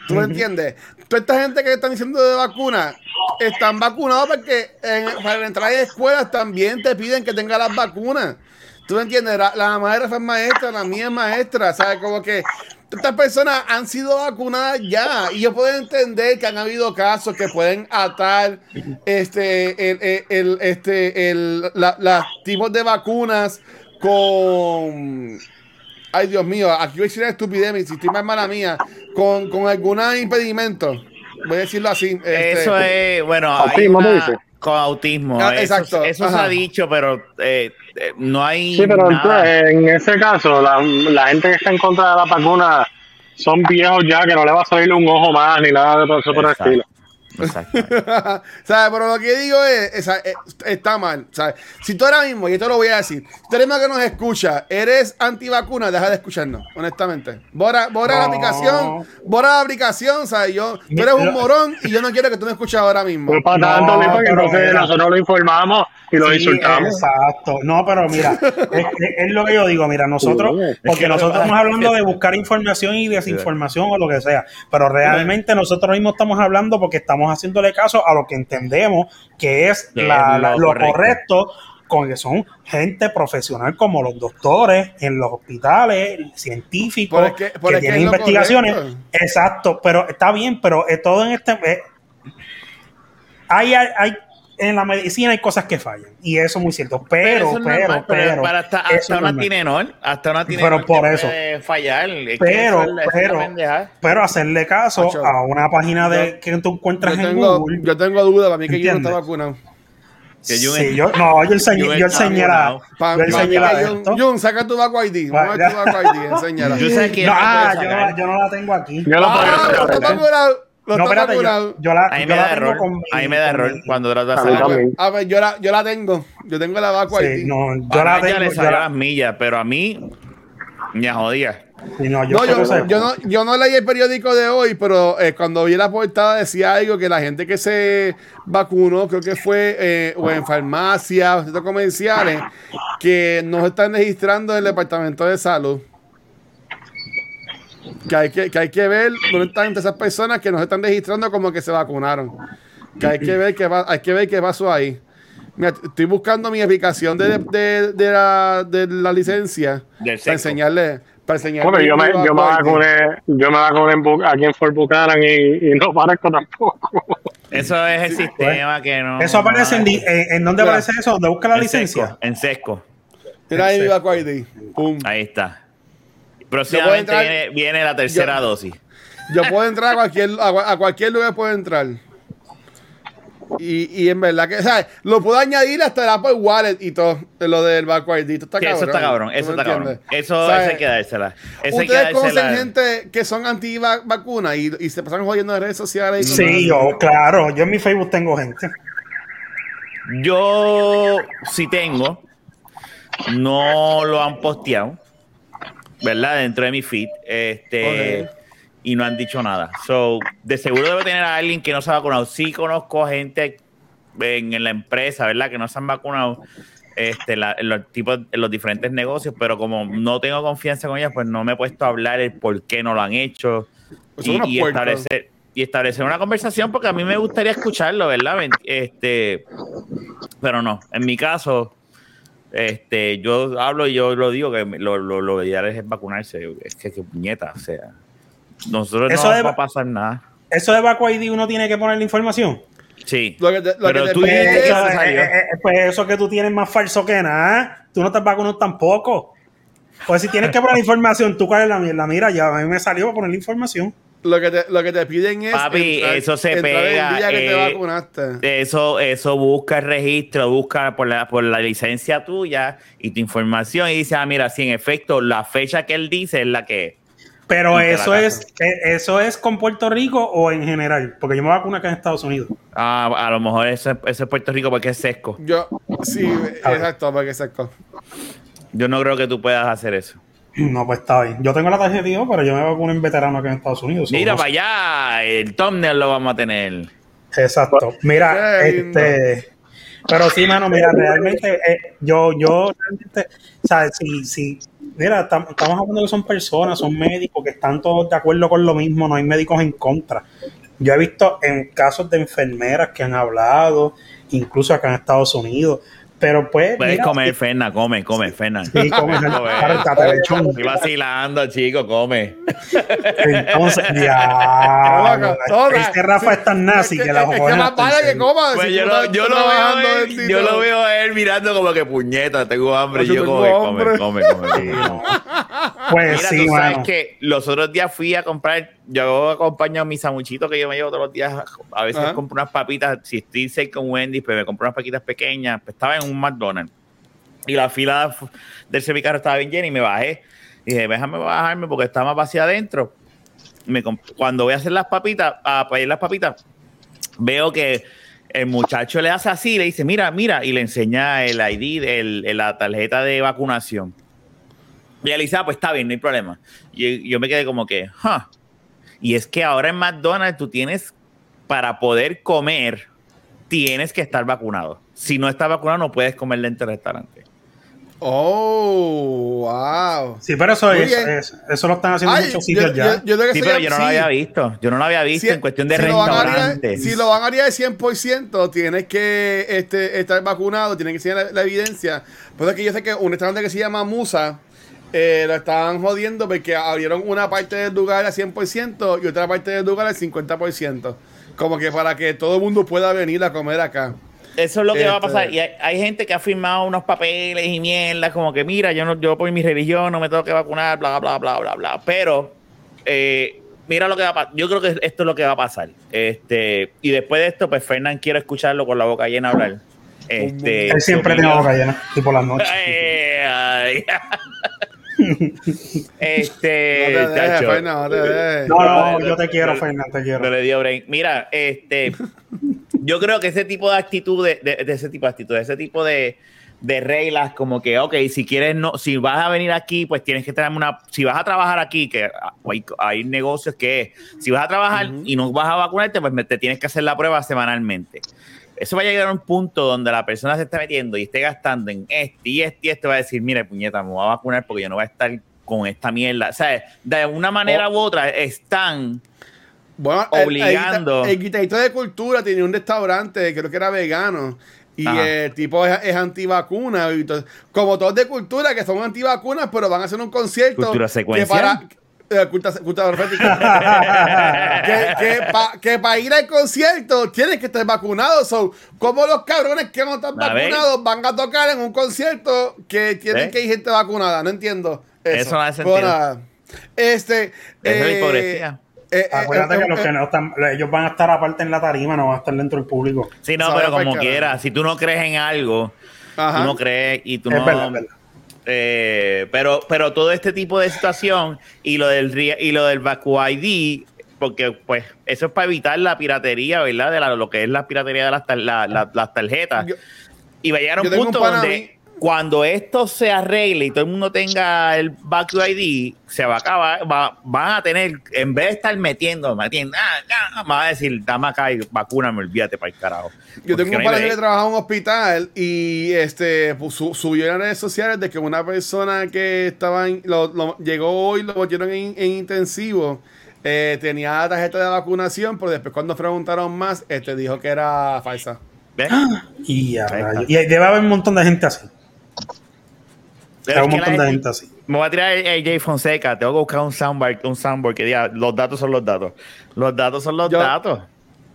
¿Tú entiendes? Toda esta gente que están diciendo de vacuna, están vacunados porque en- para entrar a escuelas también te piden que tengas las vacunas. ¿Tú entiendes? La, la maestra es maestra, la mía es maestra, ¿sabes? Como que estas personas han sido vacunadas ya y yo puedo entender que han habido casos que pueden atar este el, el- el- este el la- las tipos de vacunas con ay Dios mío aquí voy a decir una estupidez mi sistema es mala mía con, con algún impedimento voy a decirlo así este, Eso es, bueno, Autismo, una- con autismo. Ah, eso exacto, eso se ha dicho, pero eh, no hay Sí, pero nada. en ese caso, la, la gente que está en contra de la vacuna son viejos ya, que no le va a salir un ojo más ni nada de eso por el estilo. Exacto. ¿Sabes? Pero lo que digo es, esa- eh, está mal. ¿sabes? Si tú ahora mismo, y esto lo voy a decir, si tú eres más que nos escucha, eres antivacuna, deja de escucharnos, honestamente. Borra, borra la No. aplicación, borra la aplicación, ¿sabes? Yo, tú eres un morón y yo no quiero que tú me escuches ahora mismo. No es para No, tanto, ni porque pero entonces nosotros lo informamos y lo Sí, insultamos. Exacto. No, pero mira, es, es- es lo que yo digo, mira, nosotros, es porque que nosotros no- estamos hablando de buscar información y desinformación o lo que sea, pero realmente nosotros mismos estamos hablando porque estamos haciéndole caso a lo que entendemos que es la- es la- lo correcto. correcto con que son gente profesional como los doctores en los hospitales, científicos, es que- es que tienen es investigaciones. correcto. Exacto, pero está bien, pero eh, todo en este... eh, hay, hay, hay- en la medicina hay cosas que fallan y eso es muy cierto, pero, pero, normal, pero, para hasta, hasta una. Tilenol, hasta una Pero Tilenol por eso. puede fallar. Es que pero, eso la- la pero, pero hacerle caso a una página de yo- que tú encuentras Yo en tengo, Google. yo tengo duda, para mí que yo no vacunado. Que Jun Sí, yo, no, yo enseñé, yo enseñé la, yo enseñé la Jun, saca tu vacu ID. Vamos a ver tu Va- vacu ID, enséñala. Yo sé que No, ah, yo, yo no la tengo aquí. Yo lo Ah, puedo no espérate, yo, yo la, A mí me la da tengo error. con mi- A mí me da error cuando trato de A también. A ver, yo la, yo la tengo. Yo tengo la vacu Sí, no, yo Yo la tengo. le yo salió la- las millas, pero a mí me jodía. sí, no, yo No, yo, yo no, yo no leí el periódico de hoy, pero eh, cuando vi la portada decía algo que la gente que se vacunó, creo que fue eh, o en farmacias, o centros comerciales, que no se están registrando en el departamento de salud. Que hay que, que hay que ver dónde están esas personas que no se están registrando como que se vacunaron. Que hay que ver qué, va- hay que ver qué pasó ahí. Mira, estoy buscando mi aplicación de, de, de la, de la licencia Del para enseñarle. Para enseñarle Bueno, yo me, yo me vacuné, yo me vacuné aquí en Fort Buchanan y, y no parezco tampoco. Eso es el sistema que no. Eso aparece en, no- di- en, en dónde aparece eso, donde busca la en licencia. Sesco, en sesco. Mira ahí mi ID. Pum. Ahí está. Próximamente entrar- viene, viene la tercera Yo- dosis. Yo puedo entrar a cualquier, a, a cualquier lugar puedo entrar. Y, y en verdad que, ¿sabes? Lo puedo añadir hasta el Apple Wallet y todo, de lo del backward. Está Sí, cabrón. eso está cabrón, ¿Tú eso está cabrón. Eso, hay que dársela. Eso hay que Ustedes conocen dársela. gente que son anti-vacuna y, y se pasan jodiendo en redes sociales. Y Sí, yo, claro. Yo en mi Facebook tengo gente. Yo sí tengo, no lo han posteado, ¿verdad? Dentro de mi feed, este, y no han dicho nada. So, de seguro debe tener a alguien que no se ha vacunado. Sí conozco gente en, en la empresa, ¿verdad? Que no se han vacunado. Este, la- los tipos, en los diferentes negocios, pero como no tengo confianza con ellas, pues no me he puesto a hablar el por qué no lo han hecho Pues y, y establecer y establecer una conversación porque a mí me gustaría escucharlo, ¿verdad? Este, pero no, en mi caso, este, yo hablo y yo lo digo que lo, lo, lo ideal es vacunarse. Es que, que puñeta, o sea, nosotros Eso no de- va a pasar nada. Eso de Baco ID uno tiene que poner la información. Sí. Lo que te- lo pero que tú pide dijiste que es- eso eh, eh, eh, pues eso que tú tienes más falso que nada. Tú no te vacunado tampoco. Pues si tienes que poner la información, tú cuál es la mierda. Mira, ya a mí me salió para poner la información. Lo que, te, lo que te piden es. Papi, eso se pega, El día que te eh, vacunaste. Eso, eso busca el registro, busca por la, por la licencia tuya y tu información y dice, ah, mira, si en efecto la fecha que él dice es la que es. Pero eso es, eh, eso es con Puerto Rico o en general. Porque yo me vacuno acá en Estados Unidos. Ah, a lo mejor eso, es- eso es Puerto Rico porque es sesco. Yo, sí, A ver. exacto, porque seco. Yo no creo que tú puedas hacer eso. No, pues está bien. Yo tengo la tarjeta, tío, pero yo me vacuno en veterano acá en Estados Unidos. Mira para allá, el thumbnail lo vamos a tener. Exacto. Mira, este. Pero sí, mano, mira, realmente, eh, yo, yo, realmente, ¿sabes? Si, si, mira, tam- estamos hablando que son personas, son médicos que están todos de acuerdo con lo mismo, no hay médicos en contra. Yo he visto en casos de enfermeras que han hablado, incluso acá en Estados Unidos, pero pues. Puedes mira, comer, Ferna, come, come, Ferna. Sí, come, cárgate, lechón. Estoy vacilando, chico, come. Entonces, diablo. Toda. Este Rafa es tan nazi que la es que joven más vale que coma. Pues yo, lo, estás yo, lo veo a él, bendito. yo lo veo a él mirando como que puñeta, tengo hambre. Yo Y yo tengo come, hambre. come, come, come. Pues Mira, sí, tú sabes mano. que los otros días fui a comprar, yo acompaño a mi samuchito que yo me llevo todos los días, a veces Ajá. compro unas papitas, si estoy cerca con Wendy's, pues me compro unas papitas pequeñas, pues estaba en un McDonald's y la fila del servicarro estaba bien llena y me bajé. Y dije, déjame bajarme porque está más vacía adentro. Me cuando voy a hacer las papitas, a pedir las papitas, veo que el muchacho le hace así, le dice, mira, mira, y le enseña el ID, el- el- la tarjeta de vacunación. Y él dice, ah, pues está bien, no hay problema. Y yo me quedé como que, huh. Y es que ahora en McDonald's tú tienes, para poder comer, tienes que estar vacunado. Si no estás vacunado, no puedes comer dentro del restaurante. Oh, wow. Sí, pero eso, es, eso lo están haciendo en muchos sitios yo, ya. yo- yo Sí, pero yo no lo había visto. Yo no lo había visto Si- en cuestión de si lo van a hacer- restaurantes. si lo van a hacer de 100%, tienes que este, estar vacunado, tienes que enseñar la, la evidencia. Pues es que yo sé que un restaurante que se llama Musa eh, lo estaban jodiendo porque abrieron una parte del lugar al 100% y otra parte del lugar al 50%. Como que para que todo el mundo pueda venir a comer acá. Eso es lo que va a Este- pasar. Y hay, hay gente que ha firmado unos papeles y mierda, como que mira, yo no, yo por mi religión no me tengo que vacunar, bla, bla, bla, bla, bla. Pero eh, mira lo que va a pasar. Yo creo que esto es lo que va a pasar. Este, y después de esto, pues Fernán quiero escucharlo con la boca llena hablar. Este, Él siempre tiene la boca llena, y por las noches. Ay. este, No te. Fernan, no te. No, no, yo te quiero, Fernando, te No quiero. le dio brain. Mira, este, yo creo que ese tipo de actitud, de, de- de ese tipo de actitud, de ese tipo de, de reglas, como que, ok, si quieres, no, si vas a venir aquí, pues tienes que traerme una, si vas a trabajar aquí, que hay, hay negocios que, si vas a trabajar y no vas a vacunarte, pues me- te tienes que hacer la prueba semanalmente. Eso va a llegar a un punto donde la persona se está metiendo y esté gastando en este y este y este, va a decir, mire, puñeta, me voy a vacunar porque yo no voy a estar con esta mierda. O sea, de una manera u otra están Bueno, el- el Obligando. guita- El, guitarrista de cultura tenía un restaurante, creo que era vegano. Y Ajá. el tipo es, es antivacuna. entonces, como todos de cultura que son antivacunas, pero van a hacer un concierto. Cultura que secuencial. Eh, cultura, cultura profética. que para ir al concierto tienes que estar vacunado. So, como los cabrones que no están vacunados van a tocar en un concierto que tienen que ir gente vacunada? No entiendo. Eso, Eso no hace sentido. Este. Es la eh, hipocresía. Eh, eh, Acuérdate eh, que los que no están, ellos van a estar aparte en la tarima, no van a estar dentro del público. Sí, no, pero como quieras, si tú no crees en algo, Ajá. tú no crees y tú Es no. verdad, es verdad. Eh, pero, pero todo este tipo de situación y lo del y lo del Baku ID, porque pues eso es para evitar la piratería, ¿verdad? De la- lo que es la piratería de las, tar- la- la- las tarjetas. Yo- y va a llegar a un punto donde mí- cuando esto se arregle y todo el mundo tenga el Back ID, se va a acabar, va, van a tener, en vez de estar metiendo, metiendo, ah, ah, van a decir, dame acá y vacúname, olvídate para el carajo. Yo tengo un pana que break. trabaja en un hospital y este pues, su- subió en las redes sociales de que una persona que estaba en- lo, lo- llegó hoy lo metieron en, en intensivo eh, tenía la tarjeta de vacunación pero después cuando preguntaron más este dijo que era falsa ¿Ves? Y, ya, y debe haber un montón de gente así. Pero un que montón la de gente- gente así. Me voy a tirar el Jay Fonseca. Tengo que buscar un soundboard, un soundboard que diga los datos son los datos. Los datos son los Yo- datos.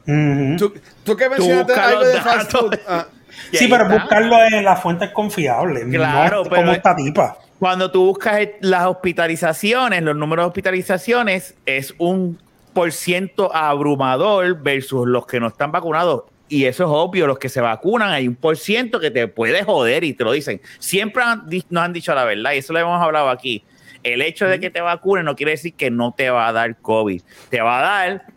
Ujú. ¿Tú, tú que mencionaste busca algo los de fast datos. food ah, Sí, pero está. buscarlo en las fuentes confiables. Claro, no pero- como esta tipa. Cuando tú buscas las hospitalizaciones, los números de hospitalizaciones, es un por ciento abrumador versus los que no están vacunados. Y eso es obvio, los que se vacunan, hay un por ciento que te puede joder y te lo dicen. Siempre han nos han dicho la verdad y eso lo hemos hablado aquí. El hecho de que te vacunen no quiere decir que no te va a dar COVID. Te va a dar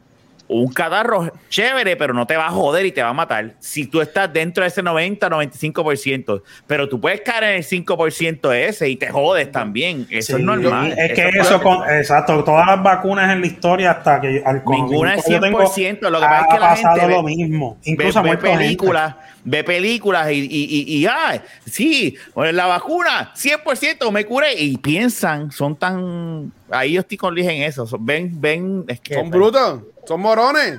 un catarro chévere, pero no te va a joder y te va a matar. Si tú estás dentro de ese 90-95%, pero tú puedes caer en el 5% ese y te jodes también. Eso Sí, es normal. Es que Eso con, exacto, todas las vacunas en la historia hasta que al Ninguna es conocimiento que yo tengo, 100%, lo que pasa es que la gente ve- lo mismo. Ve, Incluso ve muerto gente. Ve películas y, y, y, y, ah, sí, la vacuna, 100% me curé. Y piensan, son tan. Ahí yo estoy con Liz en eso. son- Ven, ven, es que. son brutos son morones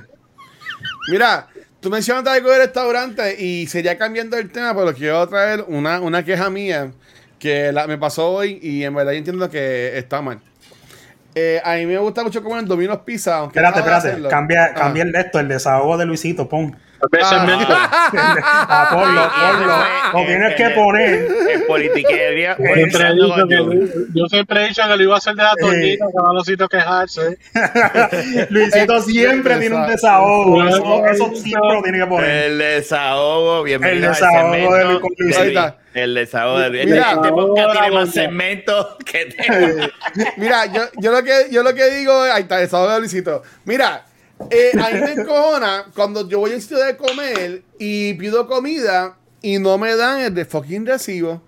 mira tú mencionaste algo de restaurante y sería cambiando el tema pero quiero traer una, una queja mía que la- me pasó hoy y en verdad yo entiendo que está mal Eh, a mí me gusta mucho comer en Domino's Pizza aunque Espérate, no espérate. Cambia, Ah. cambia el de esto, el desahogo de Luisito, pon. Especialmente. Ah, ponlo, ponlo. Lo tienes que poner. En politiquería. Yo Siempre he dicho que, Jun. yo siempre he dicho que lo iba a hacer de la tortita, que los sitios quejarse. Luisito siempre tiene un desahogo. desahogo. Eso, eso siempre lo tiene que poner. El desahogo, bienvenido El desahogo de Luis con Luis. de Ahí está. El desahogo de Luis. Mira. este podcast tiene más segmentos que. Mira, yo, yo lo que yo lo que digo, ahí está, el sábado de Luisito. Mira, eh, a mí me encojona cuando yo voy al sitio de comer y pido comida y no me dan el de fucking recibo.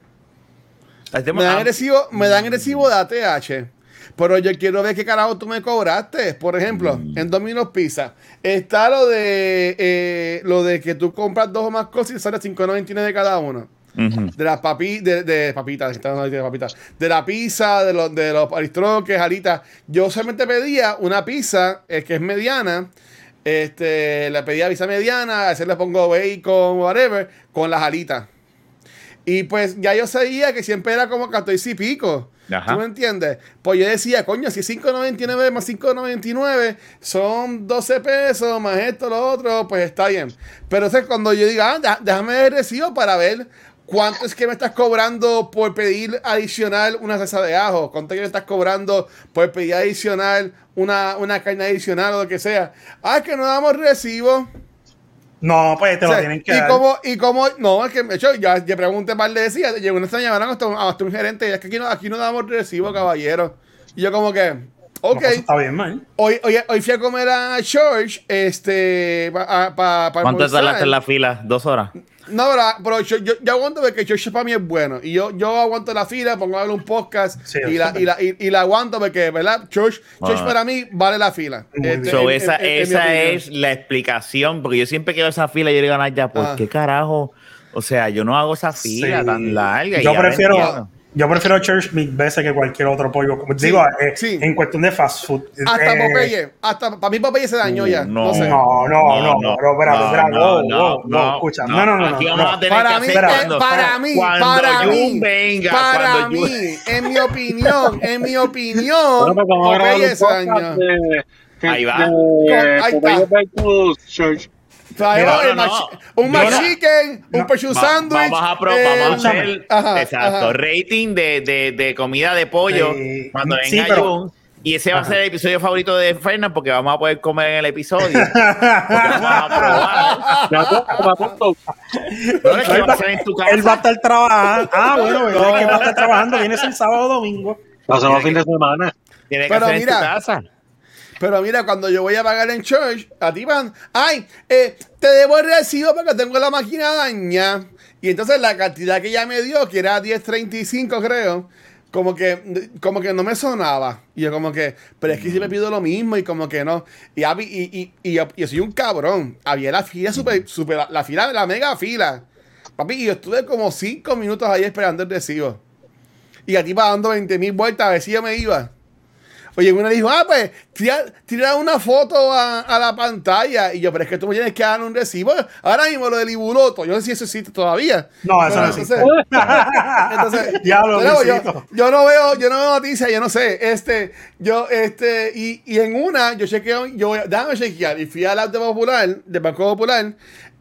Me dan el recibo, me dan el recibo de ATH. Pero yo quiero ver qué carajo tú me cobraste. Por ejemplo, en Domino's Pizza está lo de eh, lo de que tú compras dos o más cosas y sale 5.99 de cada uno. De las papi, de, de papitas, de papitas. De la pizza, de los, de los aristroques, alitas. Yo solamente pedía una pizza eh, que es mediana. Este, le pedía pizza mediana, a veces le pongo bacon, whatever, con las alitas. Y pues ya yo sabía que siempre era como 14 y pico. Ajá. ¿Tú me entiendes? Pues yo decía, coño, si 5.99 más 5.99 son 12 pesos, más esto, lo otro, pues está bien. Pero entonces cuando yo diga, ah, déjame el recibo para ver cuánto es que me estás cobrando por pedir adicional una salsa de ajo, cuánto es que me estás cobrando por pedir adicional una, una carne adicional o lo que sea. Ah, es que no damos recibo. No, pues te O lo tienen que y dar. como, y como, no, es que de hecho, ya, ya pregunté par de días, llegó una extraña hasta, hasta un gerente, y es que aquí no, aquí no damos recibo, caballero. Y yo como que, ok, No, eso está bien, man. hoy, hoy, hoy fui a comer a George, este, para pa, pa ¿Cuánto tardaste en la fila? ¿Dos horas? No, pero, pero yo, yo, yo aguanto porque George para mí es bueno. Y yo, yo aguanto la fila, pongo a ver un podcast Sí, y, la, y, la, y, y la aguanto porque, ¿verdad? George, George Ah. para mí vale la fila. Este, bien. So, en- esa en- en mi esa es la explicación, porque yo siempre quiero esa fila y yo digo, Naya, ¿por Ah. qué carajo? O sea, yo no hago esa fila Sí. tan larga. Yo ya prefiero. Yo prefiero Church mil veces que cualquier otro pollo. Como digo, eh, sí. en cuestión de fast food. Hasta eh, Popeye, hasta para mí Popeye se dañó ya. No, no. sé. No, no, no, no, pero espérate, escucha. No, no, no, Aquí no, no. a tener Para mí, eh, cuando- para mí, cuando para mí, venga, para mí, Jun- en mi opinión, en mi opinión, pues grabar Popeye se dañó. de- Ahí va. de- Ahí Popeye está. versus Church. Traemos No, no, un machicken, un Va- sándwich. Vamos a, pro- eh, vamos a hacer Ajá, exacto, ajá. rating de, de, de comida de pollo Sí. cuando Sí, venga pero- Jun. Y ese va a ser el episodio favorito de Fernan porque vamos a poder comer en el episodio. Porque vamos a probar. No, es que va a ser en tu casa. Él va a estar trabajando. Ah, bueno, ¿verdad? que va a estar trabajando. Viene el sábado o domingo. Pasamos fin de semana. Tiene que Pero ser en mira, tu casa. Pero mira, cuando yo voy a pagar en church, a ti van, ay, eh, te debo el recibo porque tengo la máquina dañada. Y entonces la cantidad que ella me dio, que era 10.35 creo, como que, como que no me sonaba. Y yo como que, pero es que si me pido lo mismo y como que no. Y, y, y, y yo, yo soy un cabrón. Había la fila super, super, la fila, la mega fila. Papi, y yo estuve como 5 minutos ahí esperando el recibo. Y a ti va dando 20 mil vueltas a ver si yo me iba. Oye, uno dijo, ah, pues, tira, tira una foto a, a la pantalla. Y yo, pero es que tú me tienes que dar un recibo. Ahora mismo lo del Ibuloto, yo no sé si eso existe todavía. No, eso no existe. Entonces, Diablo, yo, Luisito. yo no veo, yo no veo noticias, yo no sé. Este, yo, este, y, y en una, yo chequeo, yo déjame chequear. Y fui al app de Popular, de Banco Popular.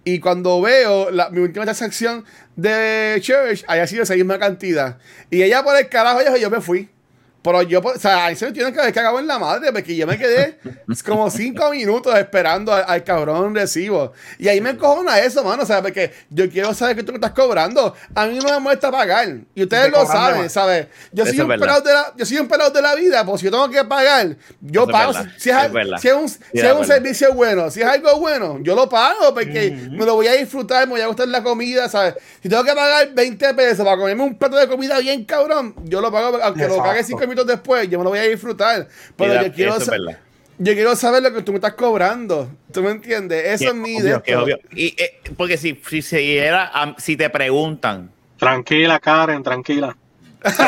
Y cuando veo la, mi última transacción de Church, haya sido esa misma cantidad. Y ella por el carajo, yo, yo me fui. Pero yo, o sea, ahí se me tienen que haber cagado en la madre, porque yo me quedé como cinco minutos esperando al, al cabrón recibo. Y ahí me encojona eso, mano, o sea, porque yo quiero saber que tú me estás cobrando. A mí no me molesta pagar. Y ustedes Te lo saben. ¿sabes? Yo soy, es un pelado de la, yo soy un pelado de la vida, pues si yo tengo que pagar, yo Eso es pago. verdad. Si es, Es si es un, si es un servicio bueno, si es algo bueno, yo lo pago porque me lo voy a disfrutar, me voy a gustar la comida, ¿sabes? Si tengo que pagar 20 pesos para comerme un plato de comida bien cabrón, yo lo pago, aunque lo pague Exacto. 5 minutos después, yo me lo voy a disfrutar. Pero Mira, yo quiero, eso es sa- verdad. yo quiero saber lo que tú me estás cobrando. ¿Tú me entiendes? Eso es mi obvio. Y, eh, porque si, si, si era, si te preguntan, Tranquila, Karen, tranquila. Este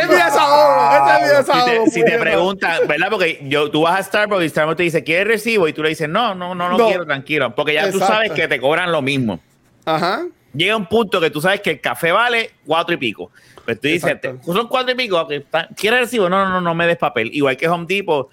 es mi desahogo, es mi si te, si te preguntan, ¿verdad? Porque yo, tú vas a Starbucks y Starbucks te dice, ¿quieres recibo? Y tú le dices, no, no, no, no, No. quiero, tranquilo. Porque ya tú sabes que te cobran lo mismo. Ajá. Llega un punto que tú sabes que el café vale cuatro y pico. Pues tú dices, son cuatro y pico, ¿quieres recibo? No, no, no, no me des papel. Igual que Home Depot,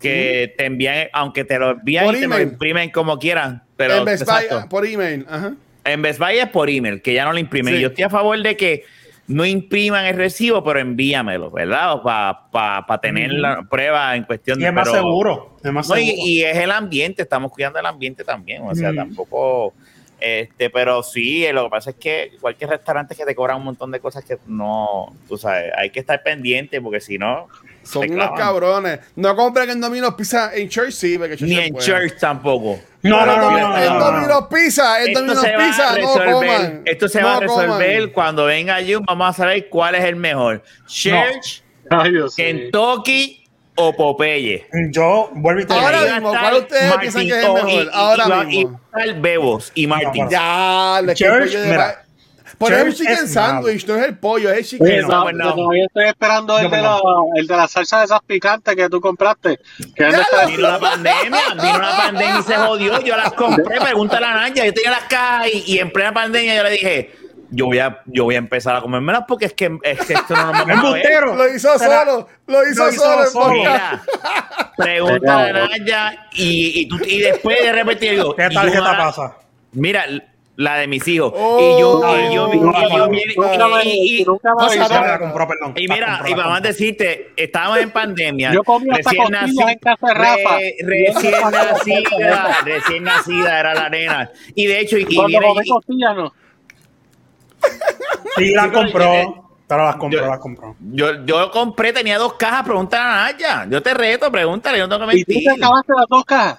que te envían, aunque te lo envían Por y te lo imprimen como quieran. Pero en Best Buy, exacto. por email. Ajá. En Best Buy es por email, que ya no lo imprimen. Sí. Yo estoy a favor de que no impriman el recibo, pero envíamelo, ¿verdad? Para tener la prueba en cuestión Y es más pero- seguro. Es más No, y, seguro. y es el ambiente, estamos cuidando el ambiente también. O sea, Mm. tampoco. Este, pero sí, eh, lo que pasa es que cualquier restaurante que te cobra un montón de cosas que no, tú sabes, hay que estar pendiente porque si no, Son unos clavan. cabrones. No compren en Domino's Pizza en Church, sí, porque Church Ni en church tampoco. No, no, no, no, En no, no, Domino's Pizza, en Domino's Pizza, no coman. esto se No va a resolver coman. cuando venga Jun, vamos a saber cuál es el mejor. Church, Ay, Dios mío. Kentucky o Popeye. Yo vuelvo y te Ahora digo. mismo, ¿cuál ustedes piensan que es el Martin- mejor? y- y- Ahora iba- mismo. Bebos y Martin. No, Ya, le Church, mira, Por eso el Church chicken es sandwich, no es el pollo, es el chicken Oye, no, no, pues no. yo estoy esperando el de, la, el de la salsa de esas picantes que tú compraste. Que es de Ya esta- Vino la pandemia, vino la pandemia y se jodió. Yo las compré, pregúntale a Naya. Yo tenía las cajas y, y en plena pandemia yo le dije, yo voy a, yo voy a empezar a comérmelas porque es que, es que esto no. Lo hizo solo, lo hizo lo hizo solo. Mira, pregúntale a Naya y, y, tú- y después de repente yo digo, ¿Qué ahora- pasa? Mira, la de mis hijos. Oh, y yo, y yo, y yo, y yo y- mira, y vamos a decirte, estábamos en pandemia. Yo comí recién nací- en casa de Rafa. re- recién nacida, recién nacida era la nena. Y de hecho, y, y viene y- no. Sí, la compró. eh, Pero las compró, yo- las compró. yo, yo compré, tenía dos cajas, pregúntale a Naya. Yo te reto, pregúntale, yo no tengo que Y tú mentir. te acabaste las dos cajas.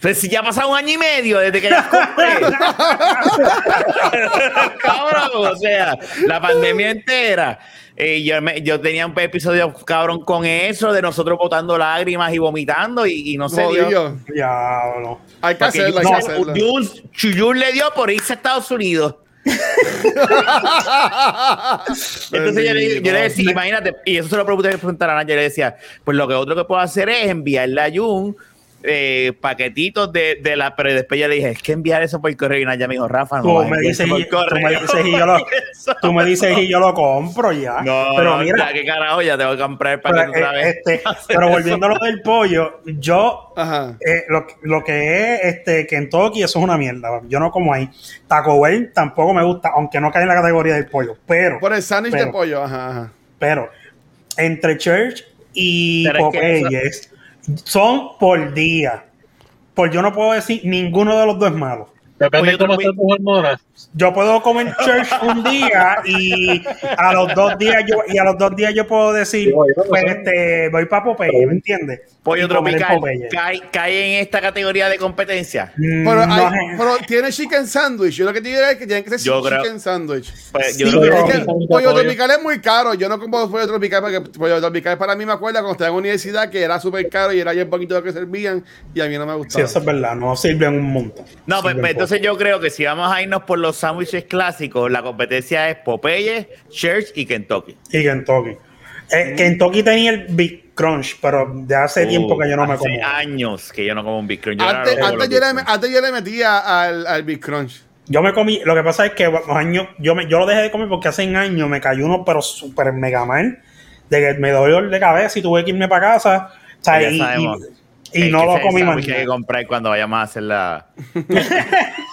Pues si ya ha pasado un año y medio desde que las compré. cabrón, o sea, la pandemia entera. Eh, yo, me- yo tenía un episodio cabrón con eso, de nosotros botando lágrimas y vomitando, y, y no se dio. Jodido. Diablo. Hay que hacerlo, hay que hacerlo. Chuyun le dio por irse a Estados Unidos. Entonces yo le, yo le decía, imagínate, y eso se lo pregunté preguntar a Naya, yo le decía, pues lo que otro que puedo hacer es enviarle a Jun eh, paquetitos de, de la, pero después yo le dije, es que enviar eso por correo y Naya me dijo, Rafa, no Tú me, dices y, por tú me correo". dices y yo lo, tú me dices y yo lo compro ya. No, pero mira, ya, qué carajo, ya tengo que comprar el pero, vez. este, pero volviendo a lo del pollo, yo Ajá. eh, lo, lo que es este Kentucky, eso es una mierda. Yo no como ahí. Taco Bell tampoco me gusta, aunque no cae en la categoría del pollo. Pero, Por el sándwich de pollo, ajá, ajá. pero entre Church y que Popeyes son por día. Por yo no puedo decir ninguno de los dos es malo. Depende de cómo tus hormonas. Yo puedo comer church un día y a los dos días yo y a los dos días yo puedo decir, no pues este, voy para Popeye, ¿me entiendes? Pollo tropical cae, cae en esta categoría de competencia. Mm, Pero, hay- tiene chicken sandwich. Yo lo que te digo es que tienen que ser Yo creo- chicken sandwich. Pues, yo Sí, creo Es que Sí, sí, pollo pollo. tropical es muy caro. Yo no como pollo tropical porque pollo tropical para mí me acuerda cuando estaba en la universidad que era súper caro y era bien poquito lo que servían y a mí no me Sí, gustaba. eso es verdad, no sirven un montón. No, pues, pues, entonces yo creo que si vamos a irnos por los sándwiches clásicos, la competencia es Popeye, Church y Kentucky. Y Kentucky. Eh, Kentucky tenía el Big Crunch, pero de hace tiempo que yo no me Uh, Hace como. años que yo no como un Big Crunch. Yo Antes, no como antes yo le, Crunch. antes yo le metía al, al Big Crunch. Yo me comí, lo que pasa es que años, yo, me, yo lo dejé de comer porque hace años me cayó uno, pero súper mega mal, de que me dolió el de cabeza y tuve que irme para casa. O sea, Ya y, y- y no lo comí más. sándwich que hay que comprar cuando vayamos a hacer la.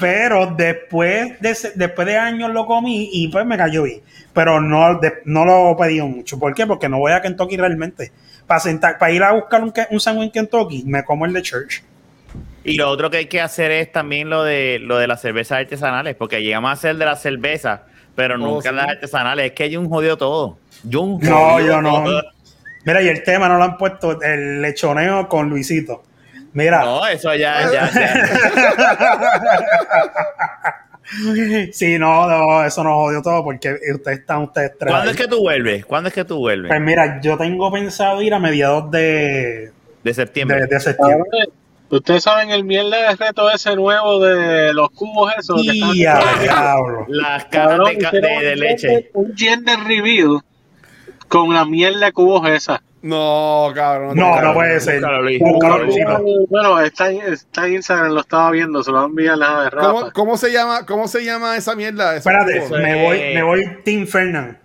Pero después de, después de años lo comí y pues me cayó bien. Pero no, de- no lo he pedido mucho. ¿Por qué? Porque no voy a Kentucky realmente. Para, sentar, para ir a buscar un, un sándwich en Kentucky, me como el de Church. Y lo otro que hay que hacer es también lo de lo de las cervezas artesanales, porque llegamos a hacer de las cervezas, pero Oh, nunca sí. las artesanales. Es que hay un jodido todo. Jun No, jodió yo no. Mira, y el tema no lo han puesto, el lechoneo con Luisito. Mira, No, eso ya, ya, ya. sí, no, no, eso nos jodió todo porque ustedes están, ustedes tres. ¿Cuándo ahí. es que tú vuelves? ¿Cuándo es que tú vuelves? Pues mira, yo tengo pensado ir a mediados de, De septiembre. de, de septiembre. Ustedes saben el mierda de reto ese nuevo de los cubos esos. que están- diablo. Las cajas de, leche. Un gender review con la mierda de cubos esa. No, cabrón. No, no puede ser. Búscalo, Luis. Búscalo, Búscalo, Luisito. Bueno, está en, Instagram, lo estaba viendo, se lo va a enviar la de ¿Cómo, cómo se llama, ¿Cómo se llama esa mierda? Espérate, me voy, me voy Team Fernand.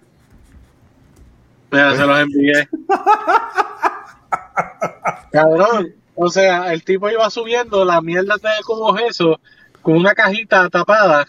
Mira, se los envié. Cabrón, o sea, el tipo iba subiendo la mierda de cubos eso con una cajita tapada.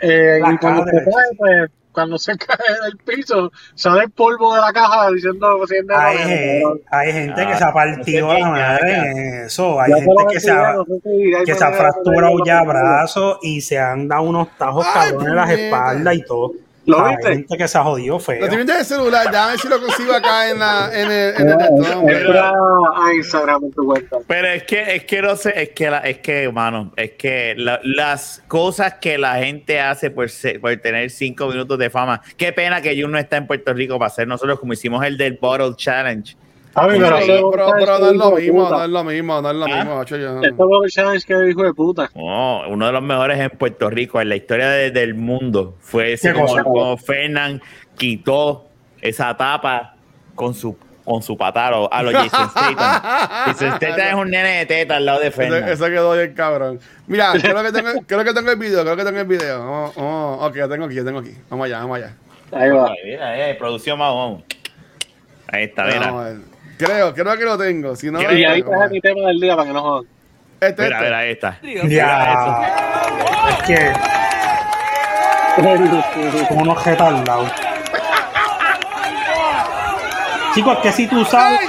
eh, y cuando se cae, pues, cuando se cae del piso, sale el polvo de la caja diciendo Hay, no, gen- cabrón. hay gente que Ah, se ha partido no sé la madre en eso. Hay Ya gente que se ha, no sé si hay que se ha fracturado ya brazos y se han dado unos tajos cabrones en las espaldas y todo. ¿Lo viste? Gente que se ha jodido Lo feo. tienes del celular, ya a ver si lo consigo acá en, la, en el. En el, no, hombre. Entra a Instagram en tu cuenta. Pero es que, es que no sé, es que, la, es que, mano, es que la- las cosas que la gente hace por, ser- por tener cinco minutos de fama. Qué pena que Jun no está en Puerto Rico para hacer nosotros como hicimos el del Bottle Challenge. A mí, Pero, pero, pero, pero, pero no es lo mismo, no Esto es lo mismo, no es lo ¿Ah? mismo. yo no- el challenge que dijo de puta. Oh, uno de los mejores en Puerto Rico, en la historia de- del mundo, fue ese ¿Qué como, Fernand quitó esa tapa con su con su pataro a los Jason Statham. Jason Statham es un nene de teta al lado de Eso, Fernand. eso quedó bien cabrón. Mira, creo que tengo, creo que tengo el video, creo que tengo el video. Vamos, vamos, ok, lo tengo aquí, lo tengo aquí. Vamos allá, vamos allá. Ahí va. Mira, eh, producción Mahón. Ahí está, mira. Creo, creo que lo tengo. Si no, ¿Qué Y ahí traje ver. mi tema del día para que no jodan. Este, Mira, este. mira. Ya. Es que como unos retardados. Chicos, que si tú sabes.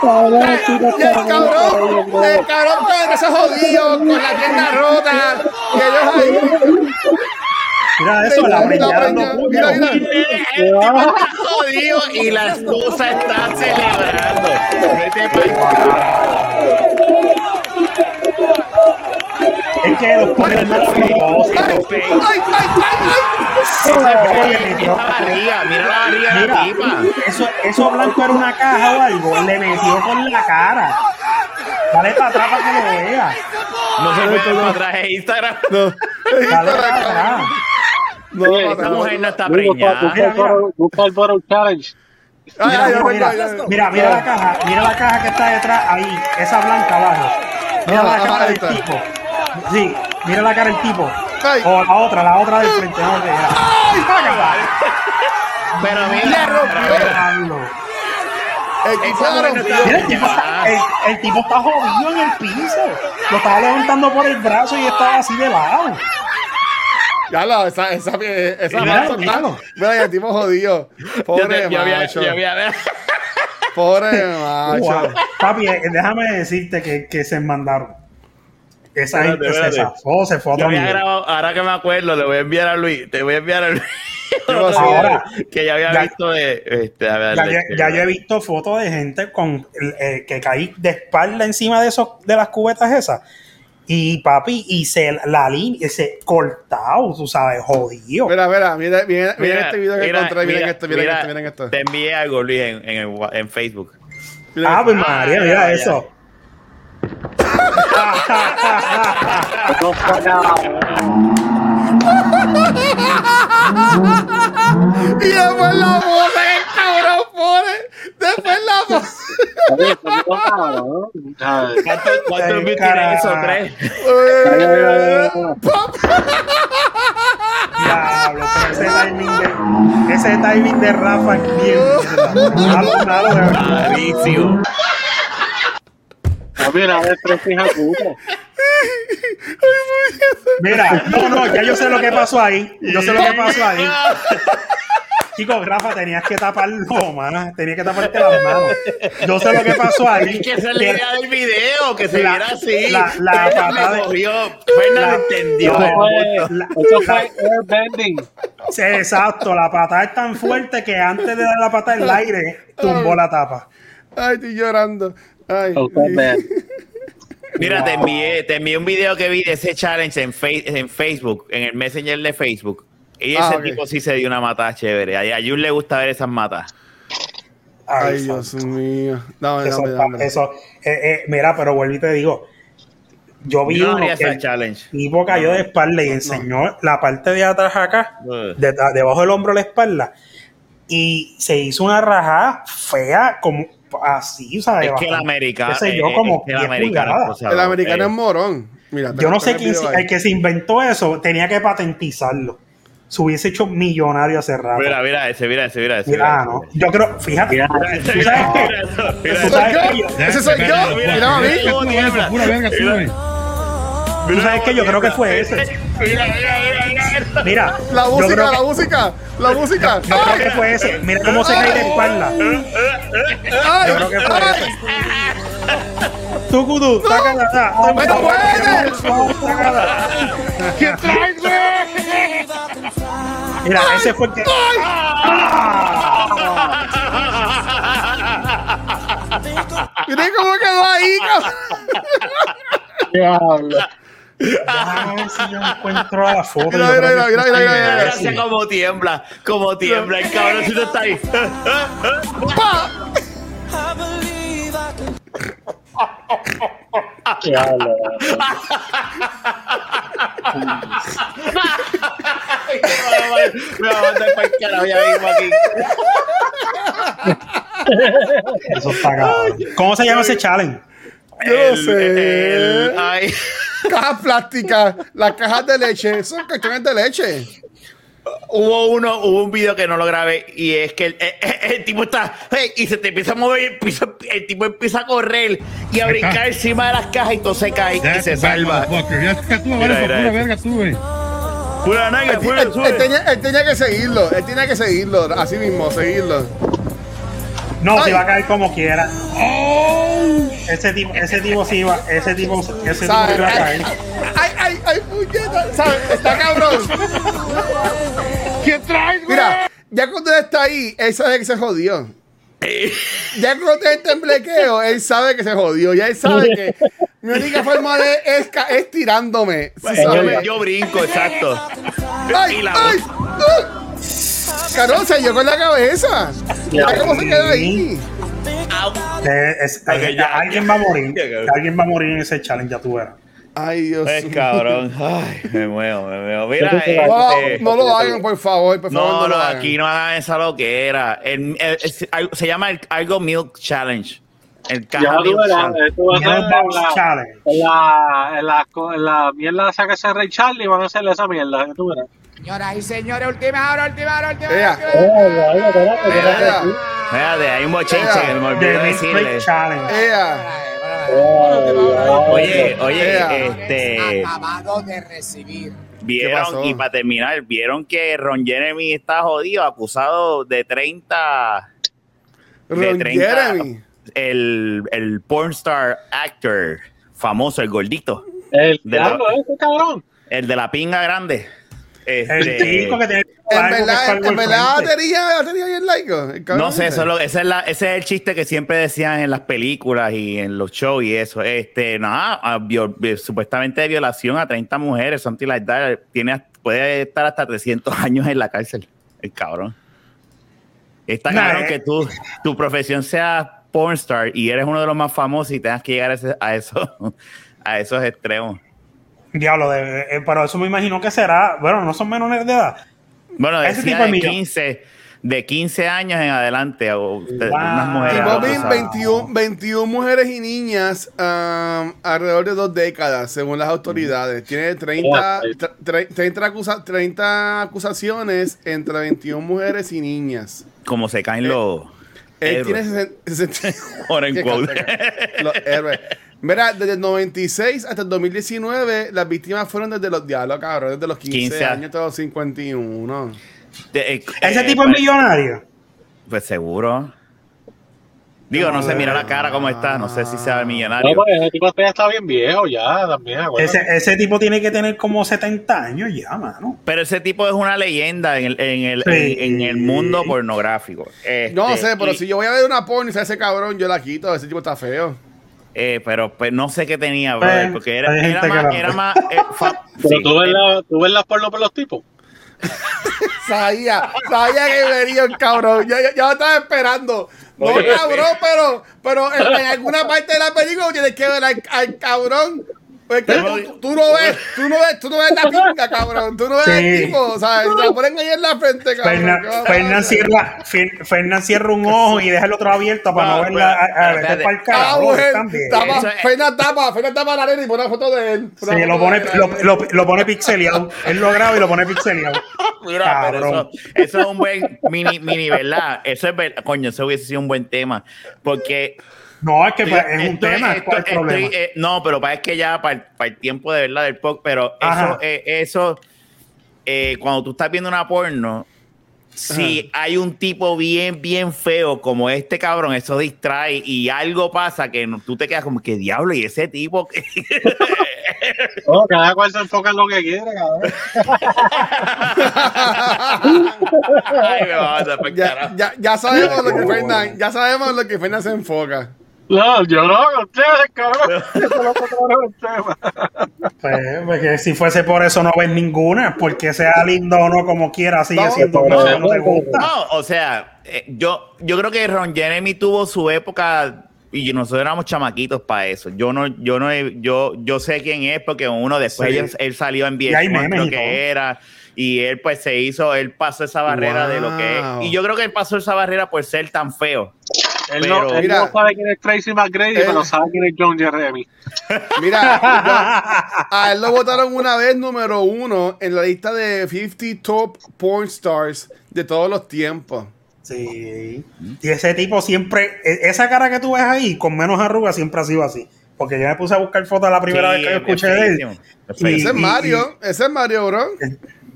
Y el cabrón, el cabrón con el brazo jodido, con la pierna rota. Y ellos ahí. Mira eso, la preñada no pudo. Mira, mira. El tipo está jodido y la esposa está celebrando. Vete Es que los ponen mal a propósito. ¡Ay, ay, ay, ay! Mira la barriga, mira la barriga de la tipa. eso, eso blanco era una caja o algo, le metió con la cara. Dale para atrás para que lo vea. No se puede para atrás Instagram. No, Dale para atrás. No, Esta no, mujer no está preñada. busca el bottle- challenge. Mira, mira, la caja, mira la caja que está detrás ahí, esa blanca abajo. Mira Ah, la cara del tipo. Sí, mira la cara del tipo. O la otra, la otra del frente. No. Pero mira, rompió. El tipo no está, el tipo está jodido en el piso. Lo estaba levantando por el brazo y estaba así de lado. Ya lo, esa, esa, esa, está- míralo. Mira, el tipo jodido. Yo Pobre te- yo macho. yo Pobre macho. Wow. Papi, eh, déjame decirte que, que se mandaron. Esa gente se zafó, se fue a Yo otro había nivel. grabado, ahora que me acuerdo, le voy a enviar a Luis, te voy a enviar a Luis. Ahora, que ya había ya- visto de este, a ver, Ya, de- yo- ya yo he visto fotos de gente con eh, que caí de espalda encima de esos de las cubetas esas. Y papi, y se la línea, se cortado, tú sabes, jodido. Mira, mira, mira, mira, mira este video que mira, encontré. Miren mira, esto, miren mira, esto, miren esto. Te envié algo, Luis, en, en, el en Facebook. Ah, pues María, Ah, mira eso. No fue nada. Y después la voz, pone. Después la. ¿Sabes? ¿Cuántos cuántos Ay, views tiene carajo. eso? ¿Tres? Diablo, ese timing de, ese timing de Rafa es bien. Malo, malo. Ah, mira, es tres hijas putas. Mira, no, no, ya yo sé lo que pasó ahí. Yo sé lo que pasó ahí. Chicos, Rafa, tenías que taparlo, man. Tenías que taparte las manos. Yo sé lo que pasó ahí. Es que esa es la idea del video, que se La- viera así. la- la patada de- cogió, Fernan la- entendió. Eso fue airbending. Sí, exacto, la patada es tan fuerte que antes de dar la patada en el aire, tumbó la tapa. Ay, estoy llorando. Ay. Mira, te envié, te envié un video que vi de ese challenge en, Fe- en Facebook, en el Messenger de Facebook. Y ese Ah, ok. tipo sí se dio una matada chévere. A a Jun le gusta ver esas matas. Ay, Ay, Dios mío. Dame, Eso, dame, dame. eso, eh, eh, mira, pero vuelvo y te digo, yo vi Yo no uno que el challenge. tipo cayó de espalda y enseñó la parte de atrás acá, de- debajo del hombro de la espalda, y se hizo una rajada fea como así, ¿sabes? Es que el americano. qué sé yo, eh, como es que el 10 americano. o El americano eh, es morón. Mira, Yo no sé quién, el que se inventó eso tenía que patentizarlo. Se hubiese hecho millonario hace rato. Mira, mira ese, mira ese, mira ese. Mira, mira ¿no? ese. Yo creo, fíjate, Mira, Ese, ¿tú mira, sabes qué? mira eso, mira Tú ¿Ese eso. sabes soy que yo? ¿Ese soy yo? Mira, Mira a mí. ¿Tú sabes qué? Yo creo que fue ese. Mira, mira, mira, mira. Mira, La música, la que- música, la música. Yo creo que fue ese. Mira cómo se cae de espalda. Ay, Yo creo que fue ay, ese. Tú, Kudu, sácala, sa- ¡No sácala. puedes! ¿Qué traes, güey? Mira, ese fue el que. Miren cómo quedó ahí, cabrón. Diablo. Déjame ver si yo encuentro la foto. Mira, mira, mira, mira, mira, mira, Mira cómo tiembla, cómo tiembla. El cabroncito está ahí. ¡Pa! Diablo. Me va a mandar para el carajo ya mismo aquí. Eso está cabrón. ¿Cómo se llama ese challenge? Yo no El- sé. el- ay. Cajas plásticas, las cajas de leche, son cuestiones de leche. Hubo uno, hubo un video que no lo grabé y es que el, el- el- el tipo está hey, y se te empieza a mover y empieza- el tipo empieza a correr y a brincar encima de las cajas y todo se cae y se salva. Pura nalga, Él, él- tenía, él tenía que seguirlo, él tenía que seguirlo, así mismo, seguirlo. No, Ay. se va a caer como quiera. Ese tipo, ese tipo sí iba, ese tipo, ese tipo iba a Ay, caer. ay, ay, ay, puñeta, ¿sabes? Está cabrón. ¿Qué traes, güey? Mira, ya cuando él está ahí, él sabe que se jodió. Ya cuando usted está en blequeo, él sabe que se jodió. Ya él sabe que mi única forma de es, ca- es tirándome. ¿sí yo, brinco, exacto. ¡Ay! ¡Ay! ¡Ah! Carón se dio con la cabeza. Cómo se queda ahí. Eh, es- eh, ya. alguien va a morir. Ya. Alguien va a morir en ese challenge, ya tú verás. Ay, Dios Es mío. cabrón. Ay, me muevo, me muevo. Mira, No, este, no lo hagan, por favor, por favor. No, No, no, hagan. aquí no hagan esa loquera. El, el- es- algo- se llama el Algo Milk Challenge. El caja Milk Challenge. la, la, la, mierda esa que se Ray Charlie van a hacerle esa mierda, ya tú verás. Señoras y señores, última hora, última hora, última Ea. hora. espérate, hay un bochinche Ea. que me olvidé decirle. Break Challenge. ea. Oye, oye, Ea. este. Acabado de recibir. Vieron, y para terminar, vieron que Ron Jeremy está jodido, acusado de 30. de Ron 30 Jeremy. El, el pornstar actor famoso, el gordito, El De la- cabrón. el de la pinga grande. El Este, chico que tiene. En verdad, en verdad tenía, tenía bien laico. No sé, ese. eso es lo- ese, es la- ese es el chiste que siempre decían en las películas y en los shows y eso. Este, nada, a viol- vi- supuestamente de violación a 30 mujeres, something like that. Tiene, puede estar hasta 300 años en la cárcel, el cabrón. Está Nah, cabrón eh. que tú, tu profesión sea pornstar y eres uno de los más famosos y tengas que llegar a, ese- a, eso, a esos extremos. Diablo, de- eh, pero eso me imagino que será. Bueno, no son menores de edad. Bueno, Ese tipo de de millón. 15, de 15 años en adelante, o Wow. unas Y mujeres. Bobby, abusadas. 21, 21 mujeres y niñas um, alrededor de dos décadas, según las autoridades. Tiene 30, tre- tre- 30, acusa- 30 acusaciones entre 21 mujeres y niñas. Como se caen los. Él héroes. tiene 60 Ahora en Qué quote. cabrón. Los héroes. Mira, desde el 96 hasta el 2019, las víctimas fueron desde los diablos, cabrón, desde los 15, 15 años hasta los 51. De- eh, Ese eh, tipo es pues, millonario. Pues seguro. Digo, no sé, mira la cara cómo está. No sé si sea No, millonario. pues ese tipo ya está bien viejo ya también. Ese, ese tipo tiene que tener como 70 años ya, mano. Pero ese tipo es una leyenda en el, en el, Sí. en, en el mundo pornográfico. No Este, sé, pero y- si yo voy a ver una porno y ese cabrón, yo la quito. Ese tipo está feo. Eh, pero pues no sé qué tenía, brother, Eh, porque era, era más. la- Era más eh, fa- Pero sí, tú ves, eh, la, tú ves las porno por los tipos. Sabía, sabía que venía el cabrón. Ya, ya, ya lo estaba esperando. No, Oye, cabrón, pero, pero en, en alguna parte de la película tienes que ver al, al cabrón. Porque tú, tú no ves, tú no ves, tú no ves la pinga, cabrón. Tú no ves Sí. el tipo, o sea, te la ponen ahí en la frente, cabrón. Fernan, ¿Qué va a Fernan pasar? cierra, Fer- Fernan cierra un ojo y deja el otro abierto para no, No, verla. pero- A, espérate. para el Ah, carajo. mujer, también. tapa, Fernan tapa, la arena y pone una foto de él. Sí, lo pone, lo, lo, lo pone pixeleado. Él lo graba y lo pone pixeleado. Mira, pero Cabrón. eso, eso es un buen mini, mini, ¿verdad? Eso es verdad. Coño, eso hubiese sido un buen tema. Porque No, es que pues, es un tema. eh, no, pero para es que ya para el, para el tiempo de verdad del POC, pero Ajá. eso, eh, eso eh, cuando tú estás viendo una porno, si hay un tipo bien, bien feo como este cabrón, eso distrae y algo pasa que no- tú te quedas como que diablo y ese tipo. que-" No, cada cual se enfoca en lo que quiere, cabrón. Ay, me va a matar pa'l Ya, carajo. ya, ya sabemos lo que Fernan, ya sabemos lo que Fernan se enfoca. No, yo no, ustedes, cabrón. Pues, porque si fuese por eso no ves ninguna, porque sea lindo o no como quiera, sigue No, siendo no, no te gusta. No, o sea, eh, yo, yo creo que Ron Jeremy tuvo su época y nosotros éramos chamaquitos para eso. Yo no, yo no, he- yo, yo sé quién es porque uno después Sí. él, él salió en Y hay VH1, memes creo y que era y él pues se hizo, él pasó esa barrera de lo que es. Y yo creo que él pasó esa barrera por ser tan feo. Él, no, Pero- él Mira. no sabe quién es Tracy McGrady, Él- pero sabe quién es John Jeremy. Mira, a él lo votaron una vez número uno en la lista de 50 top porn stars de todos los tiempos. Sí. Y ese tipo siempre, e- esa cara que tú ves ahí, con menos arrugas, siempre ha sido así. Porque yo me puse a buscar fotos la primera Sí, vez que yo es escuché de él. Y- Ese es y- Mario, ese es Mario, bro.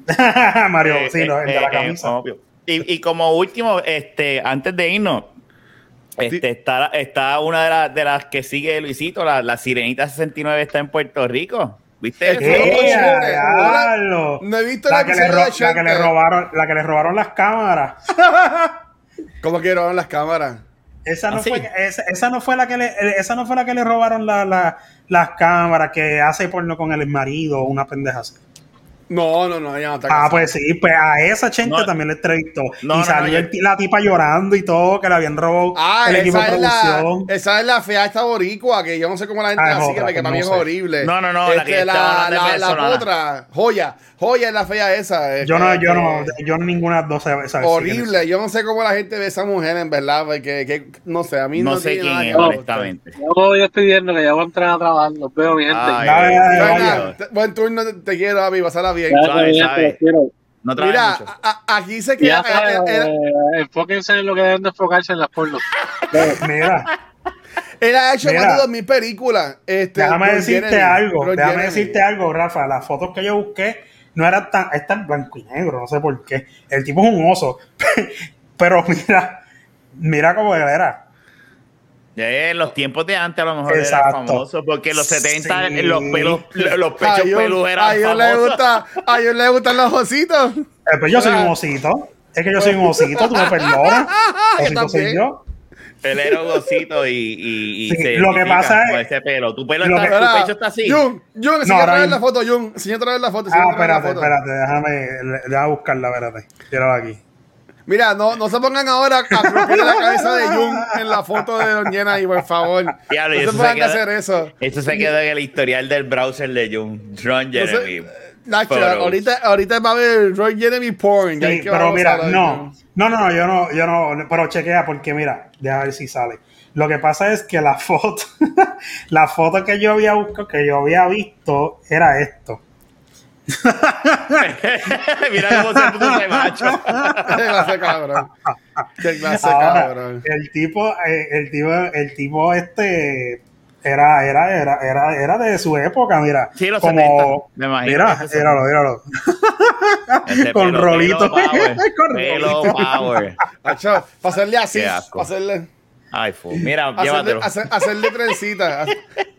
Mario, Eh, sí, no, el de eh, la eh, camisa. obvio. Y, y como último, este, antes de irnos, este, está, está una de, las de las que sigue Luisito, la, la Sirenita 69 está en Puerto Rico. ¿Viste eso? Eh, ¡Eh, Chente, diablo! No he visto la, que le ro- la que le Chente. robaron, la que le robaron las cámaras. ¿Cómo que robaron las cámaras? Esa no, ¿Ah, sí? fue, esa, esa no fue la que le, eh, esa no fue la que le robaron la- la- las cámaras que hace porno con el marido o una pendeja así. No, no, no, ella no está Ah, pues sí, pues a esa gente No. también le entrevistó. No, y no, salió no, la tipa llorando y todo, que le habían robado Ah, el equipo de esa es, la, producción. esa es la fea esta boricua, que yo no sé cómo la gente Ah, la es sigue, otra, porque para mí no es horrible. No, no, no, la que Este, la, la, la otra, joya, joya es la fea esa. eh, Yo no, yo que- no, yo ninguna de dos sabe- sabe- Horrible, yo no sé cómo la gente ve a esa mujer en verdad, porque que, no sé, a mí no, No sé quién es, honestamente. Yo voy despidiendo que ya voy a entrar a trabajar. Los veo, te- buen turno, te, quiero, Avi, pasala bien. No Mira, mucho. a- a- aquí se queda. Eh, enfóquense en lo que deben de enfocarse en las pornos. Mira, Él ha hecho Mira. más de 2000 películas. Este, Déjame decirte Jeremy. algo, déjame Jeremy. decirte algo, Rafa. Las fotos que yo busqué no eran tan, están blanco y negro, no sé por qué. El tipo es un oso. Pero mira, mira cómo él era. Ya En los tiempos de antes a lo mejor Exacto. era famoso, porque en los 70 Sí. los pelos, los pechos A a eran Jun le famosos. gusta, a Jun le gustan los ositos. Eh, pues yo soy un osito. Es que yo soy un osito, tú me perdonas. Yo Osito soy yo. Él era un osito y, y, y Sí, se lo que pasa es- ese pelo. Tu pelo lo está, que- tu pecho está así. Jun, Jun, enseña otra vez la foto, Jun. Enseña otra vez la foto. Ah, espérate, espérate, déjame, déjame buscarla, espérate. Tírala aquí. Mira, no, no se pongan ahora a crujir la cabeza de Jun en la foto de Don Jenna y por favor. Diablo, y no eso se se pongan a hacer eso. Eso se quedó en el historial del browser de Jun. Ron No Jeremy. sé, Nacho, Photos. ahorita, ahorita va a haber Roy Jeremy porn. ya Sí, pero mira, no, no, no, no, yo no, yo no, pero chequea porque mira, deja ver si sale. Lo que pasa es que la foto, la foto que yo había buscado, que yo había visto, era esto. Mira cómo se puso ese macho. Qué clase cabrón. Qué clase Ahora, cabrón. el tipo, eh, el tipo, el tipo este era, era, era, era, era de su época, mira. Sí, los como, 70, me imagino Mira, míralo, míralo. Ese Con pelo, rolito. Pelo power. Con Pelo rolito. power. Nacho, para hacerle así, para hacerle, Fu. Mira, hacerle, llévatelo. hacer- hacerle trencita,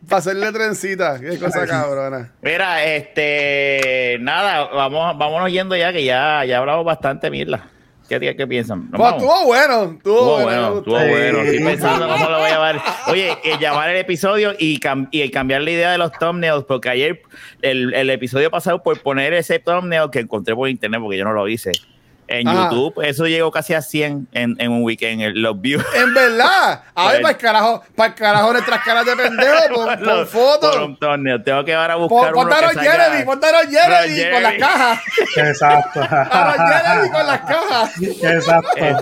para hacerle trencita. Qué cosa cabrona. Mira, este, nada, vamos, vámonos yendo ya, que ya, ya hablamos bastante mierda. ¿Qué, qué, qué piensan? Pues estuvo bueno, estuvo, bueno. estuvo bueno. Estoy pensando cómo lo voy a llamar. Oye, eh, llamar el episodio y, cam- y cambiar la idea de los thumbnails, porque ayer, el, el episodio pasado, por poner ese thumbnail que encontré por internet, porque yo no lo hice, en Ajá. YouTube, eso llegó casi a 100 en, en un weekend, el- los views. En verdad. A ver, para el carajo, para el carajo nuestras caras de pendejo, pon, pon Por fotos. un. Tengo que ahora Pon, buscar uno ponte a que Jeremy, ponte a Ron Jeremy con las cajas. Exacto. Jeremy con las cajas. Exacto. Eh,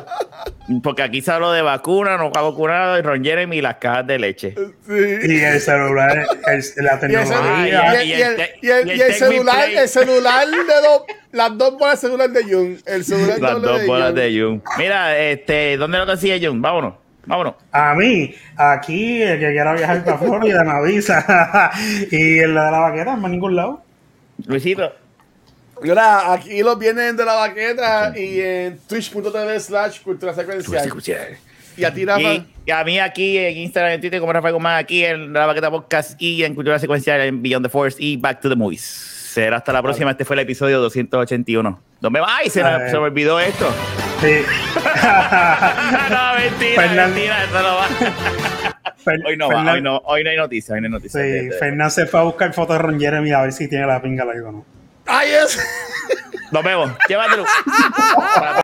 porque aquí se habló de vacuna, no está vacunado, y Ron Jeremy y las cajas de leche. Sí. Y el celular, el- la Y el, celu- tecnología. y el- celular, el celular de dos, las dos bolas celular de Jun. El celular Las dos bolas de Jun. Mira, este, ¿dónde lo consigue Jun? Vámonos, vámonos. A mí, aquí, el que quiera viajar para Florida me avisa. y en la de la vaquera, no a ningún lado. Luisito. Mira, aquí los vienen de la baqueta y en twitch.tv slash cultura secuencial. Y a ti, Rafa. Y, y a mí aquí en Instagram, en Twitter, como Rafael Guzmán, aquí en La Baqueta Podcast y en Cultura Secuencial en Beyond the Force y Back to the Movies. Será hasta la próxima. Este fue el episodio 281. ¿Dónde va? ¡Ay! Se, me- Ay. se me olvidó esto. Sí. no, mentira, Fernan- mentira. Esto no va. Fer- Hoy no va, hoy no, hoy no hay noticias, hoy no hay noticias. Sí, De- se fue a buscar fotos de Ron Jeremy a ver si tiene la pinga larga o no. ¡Ay, es! Nos vemos. Llévatelo.